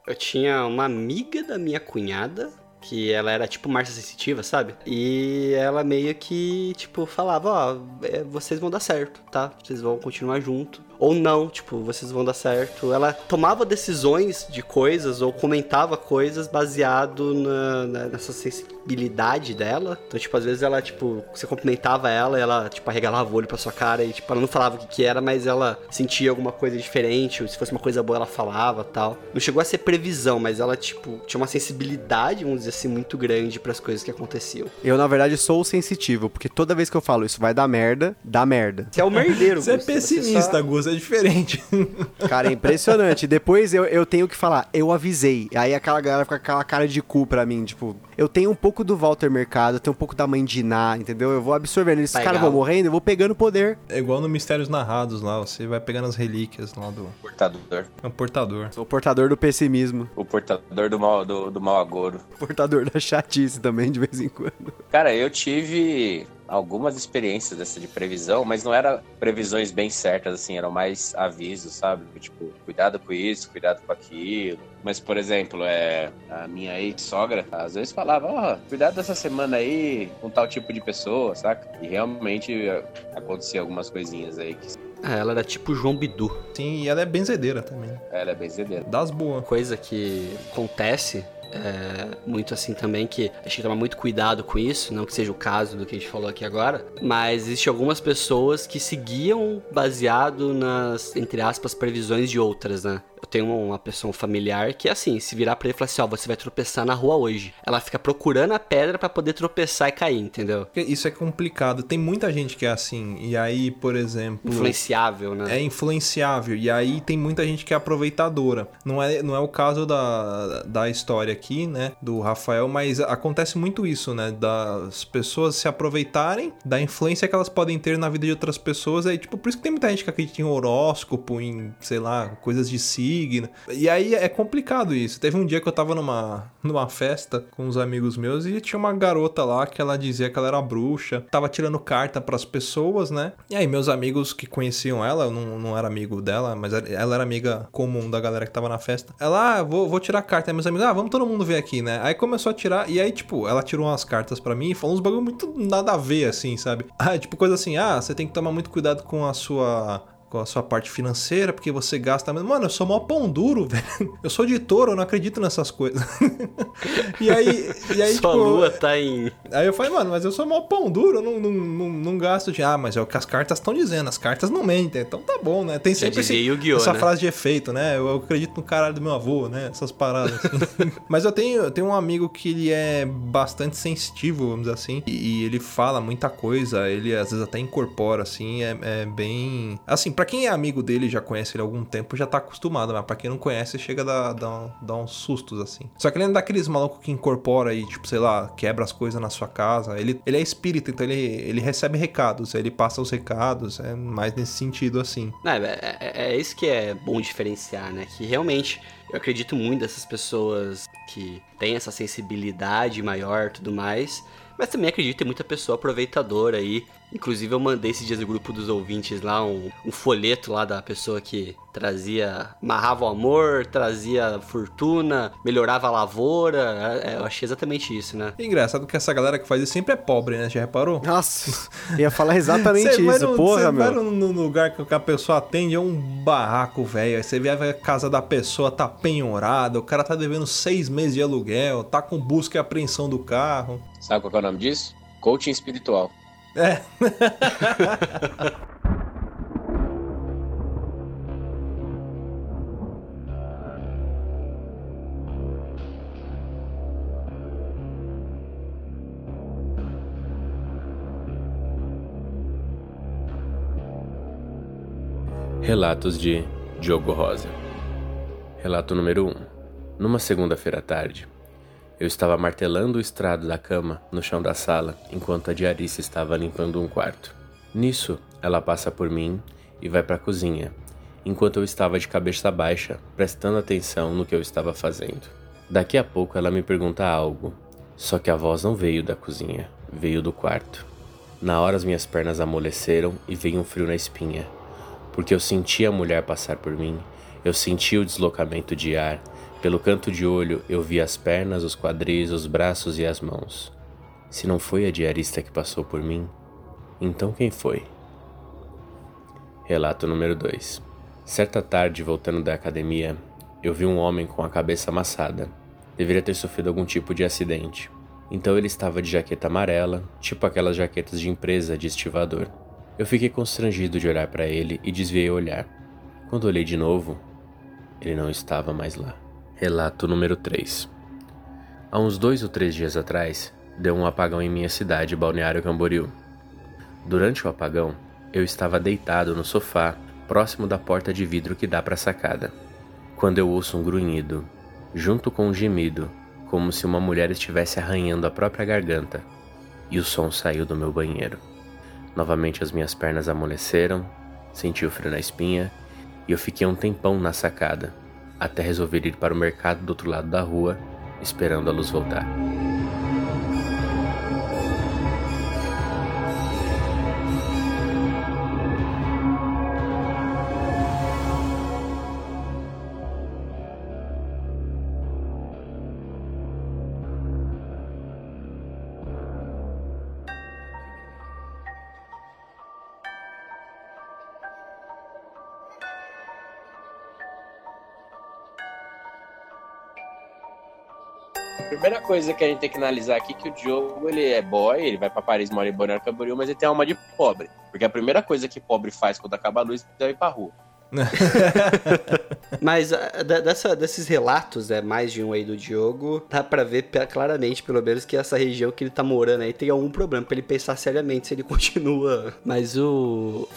Eu tinha uma amiga da minha cunhada, que ela era tipo Marcia Sensitiva, sabe? E ela meio que, tipo, falava, ó, é, vocês vão dar certo, tá? Vocês vão continuar junto. Ou não, tipo, vocês vão dar certo. Ela tomava decisões de coisas ou comentava coisas baseado na, na- nessa sensibilidade dela. Então, tipo, às vezes ela, tipo, você cumprimentava ela e ela, tipo, arregalava o olho pra sua cara e, tipo, ela não falava o que que era, mas ela sentia alguma coisa diferente. Ou se fosse uma coisa boa, ela falava tal. Não chegou a ser previsão, mas ela, tipo, tinha uma sensibilidade, vamos dizer assim, muito grande pras coisas que aconteciam. Eu, na verdade, sou o sensitivo, porque toda vez que eu falo isso vai dar merda, dá merda. Você é o merdeiro, Você é pessimista, só- É diferente. Cara, é impressionante. Depois eu, eu tenho que falar, eu avisei. Aí aquela galera fica com aquela cara de cu pra mim, tipo, eu tenho um pouco do Walter Mercado, eu tenho um pouco da mãe de Iná, entendeu? Eu vou absorvendo. Esses caras vão morrendo, eu vou pegando poder. É igual no Mistérios Narrados lá, você vai pegando as relíquias lá do Portador. é um portador. Sou o portador do pessimismo. O portador do mal, do, do mal agouro. Portador da chatice também, de vez em quando. Cara, eu tive algumas experiências dessa de previsão, mas não eram previsões bem certas, assim, eram mais avisos, sabe? Tipo, cuidado com isso, cuidado com aquilo. Mas, por exemplo, é, a minha ex-sogra, às vezes falava, ó, cuidado dessa semana aí com tal tipo de pessoa, saca? E realmente é, acontecia algumas coisinhas aí que É, ela era tipo João Bidu. Sim, e ela é benzedeira também. ela é bem zedeira. Das boas. coisa que acontece é, muito assim também, que a gente tem que tomar muito cuidado com isso, não que seja o caso do que a gente falou aqui agora, mas existem algumas pessoas que seguiam baseado nas, entre aspas, previsões de outras, né? Tenho uma pessoa familiar que, assim, se virar pra ele e falar assim, ó, você vai tropeçar na rua hoje. Ela fica procurando a pedra pra poder tropeçar e cair, entendeu? Isso é complicado. Tem muita gente que é assim. E aí, por exemplo. Influenciável, né? É influenciável. E aí tem muita gente que é aproveitadora. Não é, não é o caso da, da história aqui, né? Do Rafael, mas acontece muito isso, né? Das pessoas se aproveitarem da influência que elas podem ter na vida de outras pessoas. Aí, tipo, por isso que tem muita gente que acredita em horóscopo, em, sei lá, coisas de signo. E aí é complicado isso. Teve um dia que eu tava numa, numa festa com uns amigos meus e tinha uma garota lá que ela dizia que ela era bruxa, tava tirando carta pras pessoas, né? E aí meus amigos que conheciam ela, eu não, não era amigo dela, mas ela era amiga comum da galera que tava na festa. Ela, ah, vou, vou tirar carta. Aí meus amigos, ah, vamos todo mundo ver aqui, né? Aí começou a tirar, e aí, tipo, ela tirou umas cartas pra mim e falou uns bagulho muito nada a ver, assim, sabe? Ah, tipo, coisa assim, ah, você tem que tomar muito cuidado com a sua com a sua parte financeira, porque você gasta. Mano, eu sou mó pão duro, velho. Eu sou de touro, eu não acredito nessas coisas. e aí, e aí Sua tipo, lua tá em. Aí eu falei, mano, mas eu sou mó pão duro, eu não, não, não, não gasto de. Ah, mas é o que as cartas estão dizendo, as cartas não mentem, então tá bom, né? Tem sempre esse- essa né? frase de efeito, né? Eu, eu acredito no caralho do meu avô, né? Essas paradas. mas eu tenho, eu tenho um amigo que ele é bastante sensitivo, vamos dizer assim, e, e ele fala muita coisa, ele às vezes até incorpora, assim, é, é bem. Assim, pra quem é amigo dele, já conhece ele há algum tempo, já tá acostumado, mas pra quem não conhece, chega a dar, dar, dar uns sustos, assim. Só que ele é daqueles malucos que incorpora e, tipo, sei lá, quebra as coisas na sua casa. Ele, ele é espírita, então ele, ele recebe recados, ele passa os recados, é mais nesse sentido, assim. É, é, é- é isso que é bom diferenciar, né? Que realmente eu acredito muito dessas pessoas que têm essa sensibilidade maior tudo mais. Mas também acredito tem muita pessoa aproveitadora aí Inclusive eu mandei esses dias no grupo dos ouvintes lá um, um folheto lá da pessoa que trazia, amarrava o amor, trazia fortuna, melhorava a lavoura. É, eu achei exatamente isso, né? E engraçado que essa galera que faz isso sempre é pobre, né? Já reparou? Nossa, ia falar exatamente isso, no- porra, você vai meu. no, no lugar que a pessoa atende, é um barraco, velho. Aí você vê a casa da pessoa tá penhorada, o cara tá devendo seis meses de aluguel, tá com busca e apreensão do carro. Sabe qual que é o nome disso? Coaching espiritual. É. Relatos de Diogo Rosa. Relato número 1. Numa segunda-feira à tarde, eu estava martelando o estrado da cama no chão da sala enquanto a diarista estava limpando um quarto. Nisso, ela passa por mim e vai para a cozinha, enquanto eu estava de cabeça baixa, prestando atenção no que eu estava fazendo. Daqui a pouco ela me pergunta algo, só que a voz não veio da cozinha, veio do quarto. Na hora as minhas pernas amoleceram e veio um frio na espinha porque eu senti a mulher passar por mim, eu senti o deslocamento de ar, pelo canto de olho eu vi as pernas, os quadris, os braços e as mãos. Se não foi a diarista que passou por mim, então quem foi? Relato número 2. Certa tarde, voltando da academia, eu vi um homem com a cabeça amassada. Deveria ter sofrido algum tipo de acidente. Então ele estava de jaqueta amarela, tipo aquelas jaquetas de empresa de estivador. Eu fiquei constrangido de olhar para ele e desviei o olhar. Quando olhei de novo, ele não estava mais lá. Relato número 3. Há uns dois ou três dias atrás, deu um apagão em minha cidade, Balneário Camboriú. Durante o apagão, eu estava deitado no sofá, próximo da porta de vidro que dá para a sacada, quando eu ouço um grunhido, junto com um gemido, como se uma mulher estivesse arranhando a própria garganta, e o som saiu do meu banheiro. Novamente as minhas pernas amoleceram, senti o frio na espinha e eu fiquei um tempão na sacada, até resolver ir para o mercado do outro lado da rua, esperando a luz voltar. Coisa que a gente tem que analisar aqui que o Diogo, ele é boy, ele vai pra Paris, mora em Balneário Camboriú, mas ele tem alma de pobre. Porque a primeira coisa que pobre faz quando acaba a luz é ir pra rua. Mas ah, da- dessa- desses relatos, é mais de um aí do Diogo, dá pra ver claramente, pelo menos, que essa região que ele tá morando aí tem algum problema pra ele pensar seriamente se ele continua. Mas o.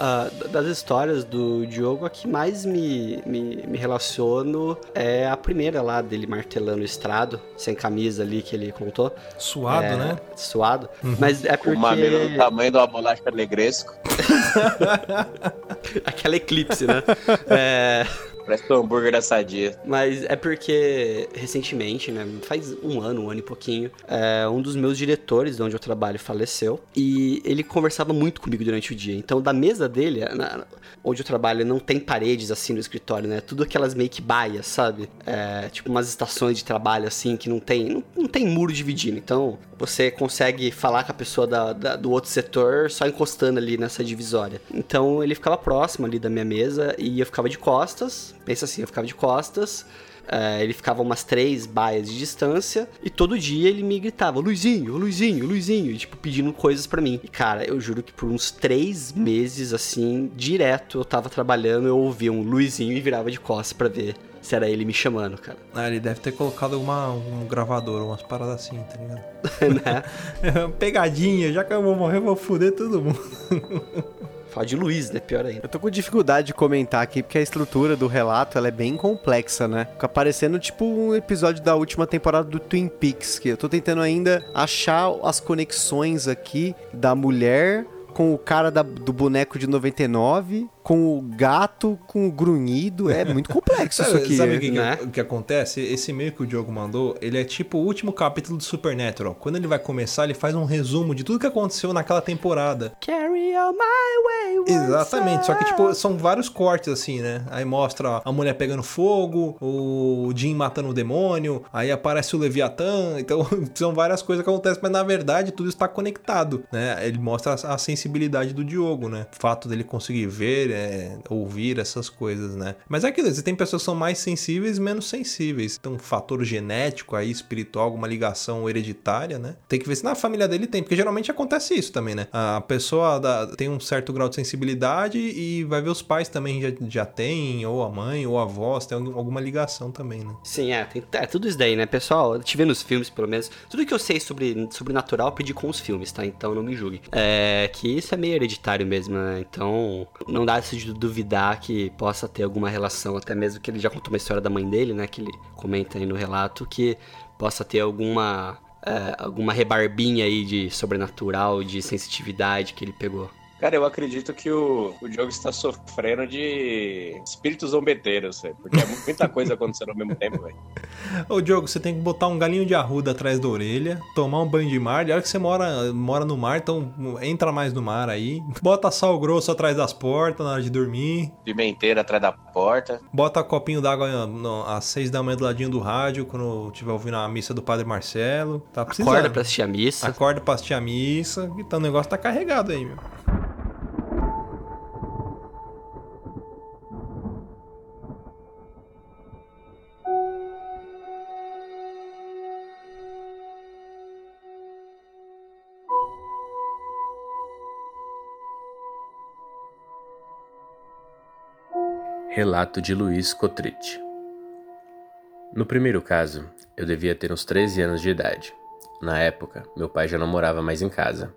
das histórias do Diogo, a que mais me, me, me relaciono é a primeira lá dele martelando o estrado, sem camisa ali que ele contou. Suado, É, né? Suado. Mas é porque. o mamilo do tamanho de uma bolacha negresco. Aquela eclipse, né? é. Parece um hambúrguer da sadia. Mas é porque, recentemente, né? Faz um ano, um ano e pouquinho, é, um dos meus diretores de onde eu trabalho faleceu. E ele conversava muito comigo durante o dia. Então, da mesa dele, na- onde eu trabalho, não tem paredes assim no escritório, né? Tudo aquelas meio que baias, sabe? É, tipo umas estações de trabalho assim que não tem, não, não tem muro dividindo. Então, você consegue falar com a pessoa da- da- do outro setor só encostando ali nessa divisória. Então, ele ficava próximo ali da minha mesa e eu ficava de costas. Pensa assim, eu ficava de costas. é, ele ficava umas três baias de distância e todo dia ele me gritava: Luizinho, Luizinho, Luizinho, e, tipo, pedindo coisas pra mim. E cara, eu juro que por uns três meses assim, direto eu tava trabalhando, eu ouvia um Luizinho e virava de costas pra ver se era ele me chamando, cara. Ah, ele deve ter colocado uma, um gravador, umas paradas assim, tá ligado? né? Pegadinha, já que eu vou morrer, eu vou foder todo mundo. Falar de Luiz, né? Pior ainda. Eu tô com dificuldade de comentar aqui, porque a estrutura do relato ela é bem complexa, né? Fica parecendo tipo um episódio da última temporada do Twin Peaks, que eu tô tentando ainda achar as conexões aqui da mulher com o cara da- do boneco de 99, com o gato, com o grunhido. É muito complexo isso aqui. sabe o que, né? que- que acontece? Esse e-mail que o Diogo mandou, ele é tipo o último capítulo do Supernatural. Quando ele vai começar, ele faz um resumo de tudo que aconteceu naquela temporada. Carry on my way. Exatamente, só que tipo, são vários cortes assim, né? Aí mostra a mulher pegando fogo, o Jim matando o demônio, aí aparece o Leviatã, então são várias coisas que acontecem, mas na verdade tudo está conectado, né? Ele mostra a a sensibilidade do Diogo, né? O fato dele conseguir ver, é, ouvir essas coisas, né? Mas é aquilo, tem pessoas que são mais sensíveis menos sensíveis. Tem um fator genético aí, espiritual, alguma ligação hereditária, né? Tem que ver se na família dele tem, porque geralmente acontece isso também, né? A pessoa dá- tem um certo grau de sensibilidade e vai ver os pais também já, já tem, ou a mãe, ou a avó, tem algum- alguma ligação também, né? Sim, é, tem, é tudo isso daí, né, pessoal? Te vê nos filmes, pelo menos. Tudo que eu sei sobre sobrenatural, pedi com os filmes, tá? Então não me julgue. É que isso é meio hereditário mesmo, né? Então não dá de duvidar que possa ter alguma relação, até mesmo que ele já contou uma história da mãe dele, né? Que ele comenta aí no relato, que possa ter alguma. é, alguma rebarbinha aí de sobrenatural, de sensitividade que ele pegou. Cara, eu acredito que o, o Diogo está sofrendo de espíritos zombeteiros, velho. Porque é muita coisa acontecendo ao mesmo tempo, velho. Ô Diogo, você tem que botar um galinho de arruda atrás da orelha, tomar um banho de mar. E olha que você mora, mora no mar, então entra mais no mar aí. Bota sal grosso atrás das portas na hora de dormir. Pimenteira atrás da porta. Bota copinho d'água no- às seis da manhã do ladinho do rádio, quando estiver ouvindo a missa do Padre Marcelo. Tá precisando. Acorda pra assistir a missa. Acorda pra assistir a missa. Então o negócio tá carregado aí, meu. Relato de Luiz Cotrite. No primeiro caso, eu devia ter uns 13 anos de idade. Na época, meu pai já não morava mais em casa,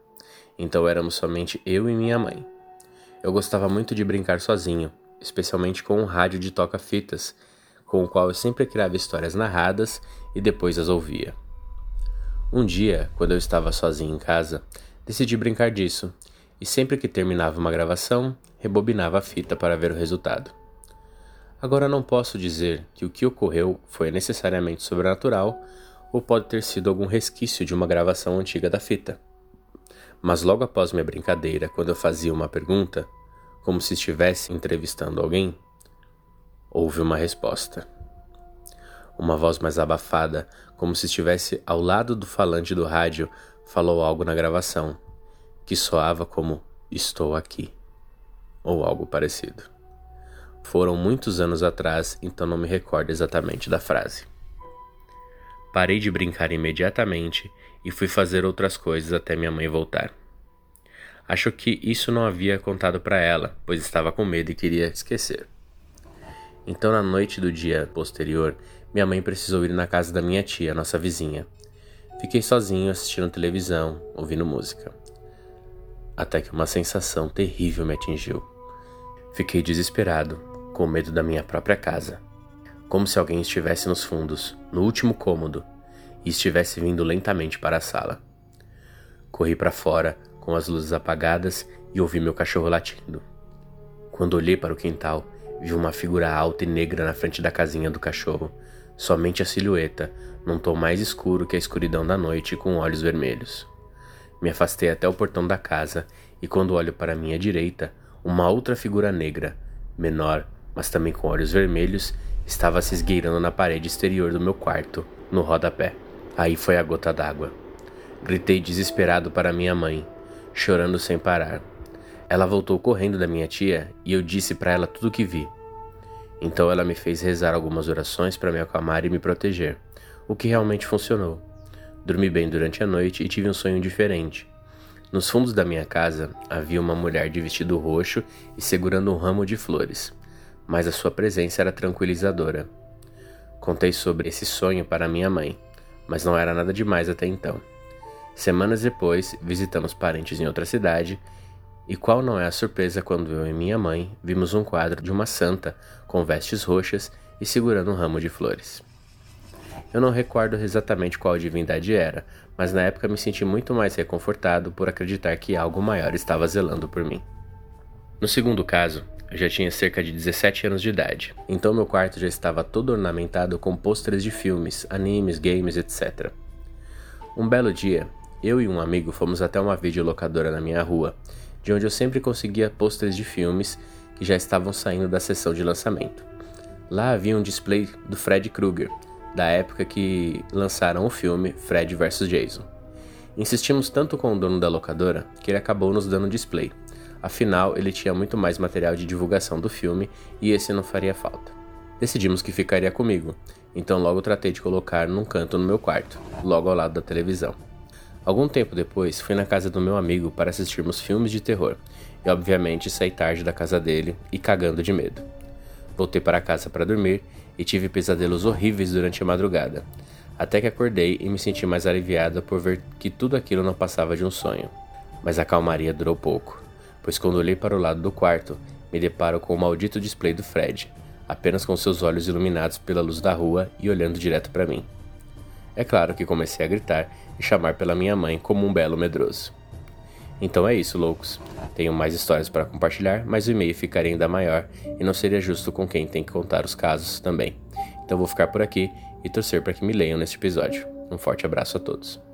então éramos somente eu e minha mãe. Eu gostava muito de brincar sozinho, especialmente com um rádio de toca-fitas, com o qual eu sempre criava histórias narradas e depois as ouvia. Um dia, quando eu estava sozinho em casa, decidi brincar disso, e sempre que terminava uma gravação, rebobinava a fita para ver o resultado. Agora não posso dizer que o que ocorreu foi necessariamente sobrenatural ou pode ter sido algum resquício de uma gravação antiga da fita. Mas logo após minha brincadeira, quando eu fazia uma pergunta, como se estivesse entrevistando alguém, houve uma resposta. Uma voz mais abafada, como se estivesse ao lado do falante do rádio, falou algo na gravação, que soava como Estou aqui, ou algo parecido. Foram muitos anos atrás, então não me recordo exatamente da frase. Parei de brincar imediatamente e fui fazer outras coisas até minha mãe voltar. Acho que isso não havia contado para ela, pois estava com medo e queria esquecer. Então, na noite do dia posterior, minha mãe precisou ir na casa da minha tia, nossa vizinha. Fiquei sozinho assistindo televisão, ouvindo música. Até que uma sensação terrível me atingiu. Fiquei desesperado, com medo da minha própria casa. Como se alguém estivesse nos fundos, no último cômodo, e estivesse vindo lentamente para a sala. Corri para fora, com as luzes apagadas, e ouvi meu cachorro latindo. Quando olhei para o quintal, vi uma figura alta e negra na frente da casinha do cachorro, somente a silhueta, num tom mais escuro que a escuridão da noite, com olhos vermelhos. Me afastei até o portão da casa e quando olho para minha direita, uma outra figura negra, menor, mas também com olhos vermelhos, estava se esgueirando na parede exterior do meu quarto, no rodapé. Aí foi a gota d'água. Gritei desesperado para minha mãe, chorando sem parar. Ela voltou correndo da minha tia e eu disse para ela tudo o que vi. Então ela me fez rezar algumas orações para me acalmar e me proteger, o que realmente funcionou. Dormi bem durante a noite e tive um sonho diferente. Nos fundos da minha casa havia uma mulher de vestido roxo e segurando um ramo de flores, mas a sua presença era tranquilizadora. Contei sobre esse sonho para minha mãe, mas não era nada demais até então. Semanas depois, visitamos parentes em outra cidade, e qual não é a surpresa quando eu e minha mãe vimos um quadro de uma santa com vestes roxas e segurando um ramo de flores. Eu não recordo exatamente qual divindade era, mas na época me senti muito mais reconfortado por acreditar que algo maior estava zelando por mim. No segundo caso, Eu já tinha cerca de 17 anos de idade, então meu quarto já estava todo ornamentado com pôsteres de filmes, animes, games, etc. Um belo dia, eu e um amigo fomos até uma videolocadora na minha rua, de onde eu sempre conseguia pôsteres de filmes que já estavam saindo da sessão de lançamento. Lá havia um display do Fred Krueger, da época que lançaram o filme Fred vs Jason. Insistimos tanto com o dono da locadora que ele acabou nos dando display. Afinal, ele tinha muito mais material de divulgação do filme e esse não faria falta. Decidimos que ficaria comigo, então logo tratei de colocar num canto no meu quarto, logo ao lado da televisão. Algum tempo depois, fui na casa do meu amigo para assistirmos filmes de terror, e obviamente saí tarde da casa dele e cagando de medo. Voltei para casa para dormir e tive pesadelos horríveis durante a madrugada, até que acordei e me senti mais aliviada por ver que tudo aquilo não passava de um sonho. Mas a calmaria durou pouco, pois quando olhei para o lado do quarto, me deparo com o maldito display do Fred, apenas com seus olhos iluminados pela luz da rua e olhando direto para mim. É claro que comecei a gritar e chamar pela minha mãe como um belo medroso. Então é isso, loucos. Tenho mais histórias para compartilhar, mas o e-mail ficaria ainda maior e não seria justo com quem tem que contar os casos também. Então vou ficar por aqui e torcer para que me leiam neste episódio. Um forte abraço a todos.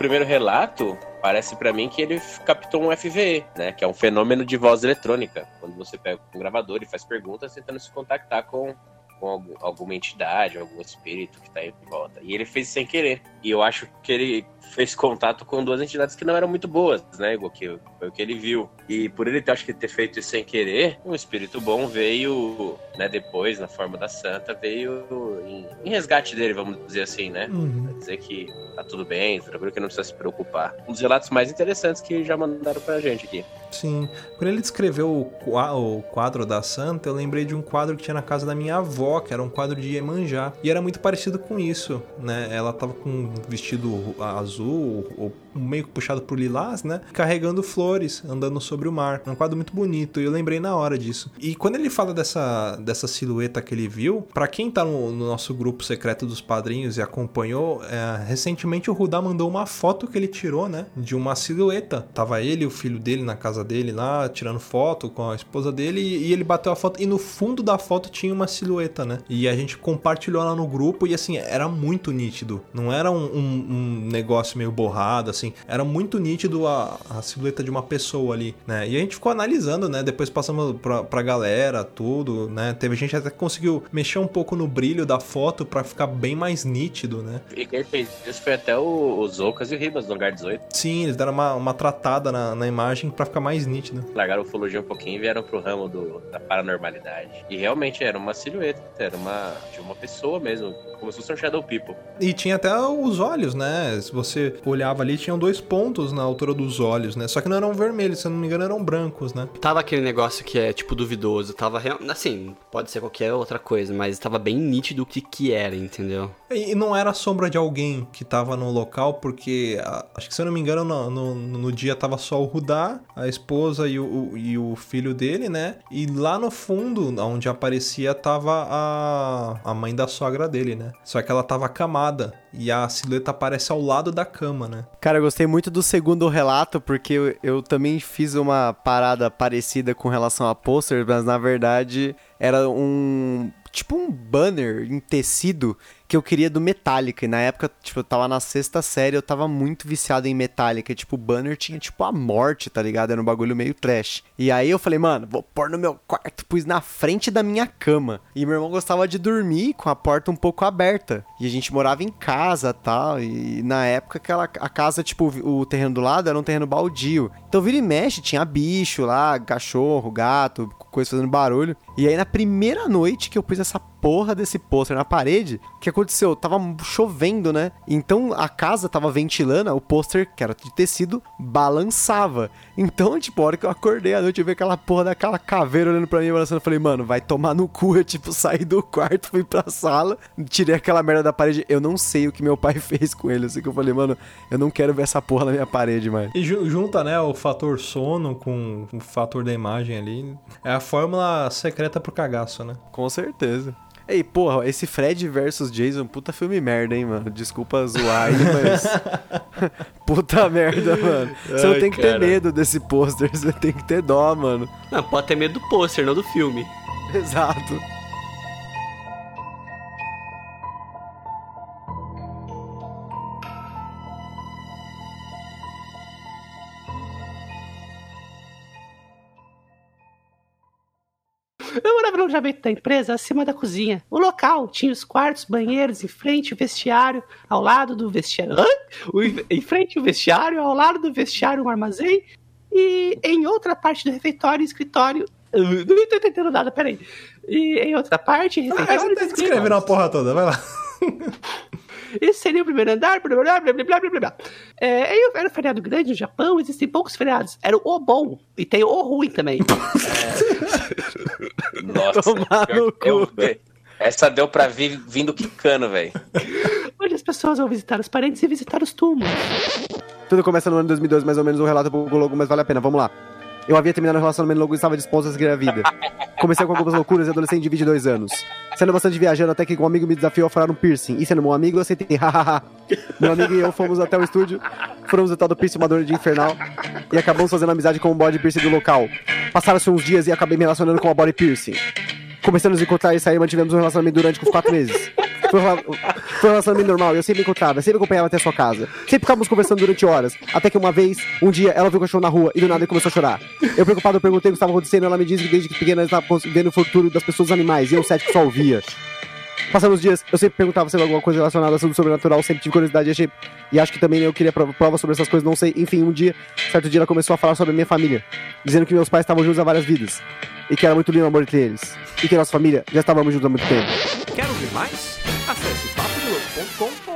Primeiro relato, parece para mim que ele captou um FVE, né? Que é um fenômeno de voz eletrônica. Quando você pega um gravador e faz perguntas tentando se contactar com, com algum, alguma entidade, algum espírito que tá em volta. E ele fez sem querer. E eu acho que ele fez contato com duas entidades que não eram muito boas, né? Igual que foi o que ele viu. E por ele ter, acho que ter feito isso sem querer, um espírito bom veio, né, depois, na forma da santa, veio em, em resgate dele, vamos dizer assim, né? Uhum. Pra dizer que tá tudo bem, tranquilo que não precisa se preocupar. Um dos relatos mais interessantes que já mandaram pra gente aqui. Sim. Quando ele descreveu o qua- o quadro da Santa, eu lembrei de um quadro que tinha na casa da minha avó, que era um quadro de Iemanjá. E era muito parecido com isso, né? Ela tava com um vestido azul, ou meio puxado por lilás, né? Carregando flores, andando sobre o mar. É um quadro muito bonito, e eu lembrei na hora disso. E quando ele fala dessa, dessa silhueta que ele viu, pra quem tá no, no nosso grupo secreto dos padrinhos e acompanhou, é, recentemente o Rudá mandou uma foto que ele tirou, né? De uma silhueta. Tava ele e o filho dele na casa dele lá, tirando foto com a esposa dele, e, e ele bateu a foto, e no fundo da foto tinha uma silhueta, né? E a gente compartilhou lá no grupo, e assim, era muito nítido. Não era um, um- um negócio meio borrado, assim. Era muito nítido a, a silhueta de uma pessoa ali, né? E a gente ficou analisando, né? Depois passamos pra, pra galera, tudo, né? Teve gente até que conseguiu mexer um pouco no brilho da foto pra ficar bem mais nítido, né? E quem fez isso foi até o, o Zocas e o Ribas do lugar 18. Sim, eles deram uma, uma tratada na, na imagem pra ficar mais nítido. Largaram a ufologia um pouquinho e vieram pro ramo do, da paranormalidade. E realmente era uma silhueta, era uma de uma pessoa mesmo, como se fosse um Shadow People. E tinha até os olhos, né? Se você olhava ali, tinham dois pontos na altura dos olhos, né? Só que não eram vermelhos, se eu não me engano, eram brancos, né? Tava aquele negócio que é, tipo, duvidoso. Tava, real- assim, pode ser qualquer outra coisa, mas tava bem nítido o que que era, entendeu? E não era a sombra de alguém que tava no local, porque acho que se eu não me engano, no, no- no dia tava só o Rudá, a esposa e o, o- e o filho dele, né? E lá no fundo, onde aparecia, tava a, a mãe da sogra dele, né? Só que ela tava acamada e a silhueta aparece ao lado da cama, né? Cara, eu gostei muito do segundo relato, porque eu, eu também fiz uma parada parecida com relação a pôster, mas na verdade era um. Tipo um banner em tecido que eu queria do Metallica. E na época, tipo, eu tava na sexta série, eu tava muito viciado em Metallica. E, tipo, o banner tinha, tipo, a morte, tá ligado? Era um bagulho meio trash. E aí eu falei, mano, vou pôr no meu quarto. Pus na frente da minha cama. E meu irmão gostava de dormir com a porta um pouco aberta. E a gente morava em casa tal. E na época, aquela, a casa, tipo, o terreno do lado era um terreno baldio. Então vira e mexe, tinha bicho lá, cachorro, gato, coisa fazendo barulho. E aí na primeira noite que eu pus essa porra desse pôster na parede. O que aconteceu? Tava chovendo, né? Então a casa tava ventilando, o pôster, que era de tecido, balançava. Então, tipo, a hora que eu acordei à noite, eu vi aquela porra daquela caveira olhando pra mim, balançando. Eu falei, mano, vai tomar no cu. Eu, tipo, saí do quarto, fui pra sala, tirei aquela merda da parede. Eu não sei o que meu pai fez com ele. Assim que eu falei, mano, eu não quero ver essa porra na minha parede mais. E ju- junta, né, o fator sono com o fator da imagem ali. É a fórmula secreta pro cagaço, né? Com certeza. Ei, porra, esse Fred versus Jason, puta filme merda, hein, mano? Desculpa zoar ele, mas. puta merda, mano. Você não Ai, tem que ter cara. medo desse pôster, você tem que ter dó, mano. Não, pode ter medo do pôster, não do filme. Exato. Alojamento da empresa, acima da cozinha. O local tinha os quartos, banheiros, em frente o vestiário, ao lado do vestiário. Em frente o vestiário, ao lado do vestiário um armazém. E em outra parte do refeitório, escritório. Não tô entendendo nada, peraí. E em outra parte, Ah, refeitório. você tá descrevendo a porra toda, vai lá. Esse seria o primeiro andar, blá blá blá blá blá blá. É, era um feriado grande no Japão, existem poucos feriados. Era o bom e tem o ruim também. Nossa, Tomar no cu. Essa deu pra vir vindo quicando, velho. onde as pessoas vão visitar os parentes e visitar os túmulos. Tudo começa no ano de 2002, mais ou menos, um relato pouco longo, mas vale a pena. Vamos lá. Eu havia terminado o relacionamento longo e estava disposto a seguir a vida. Comecei com algumas loucuras e adolescente de 22 anos. Sendo bastante viajando até que um amigo me desafiou a falar um piercing. E sendo meu amigo, eu aceitei. Meu amigo e eu fomos até o estúdio, fomos tal do piercing uma dor de infernal e acabamos fazendo amizade com o body piercing do local. Passaram-se uns dias e acabei me relacionando com a body piercing. Começamos a encontrar e sair, mantivemos um relacionamento durante uns quatro meses. Foi um, foi um relacionamento normal, eu sempre encontrava, sempre acompanhava até a sua casa. Sempre ficávamos conversando durante horas. Até que uma vez, um dia, ela viu o cachorro na rua e do nada ele começou a chorar. Eu preocupado, eu perguntei o que estava acontecendo. Ela me disse que desde que pequena estava vendo o futuro das pessoas animais. E eu, cético, só ouvia. Passando os dias, eu sempre perguntava se era alguma coisa relacionada ao sobrenatural, sempre tive curiosidade e achei. E acho que também eu queria prova, sobre essas coisas, não sei. Enfim, um dia, certo dia, ela começou a falar sobre a minha família, dizendo que meus pais estavam juntos há várias vidas. E que era muito lindo o amor entre eles. E que nossa família já estávamos juntos há muito tempo. Quer ouvir mais?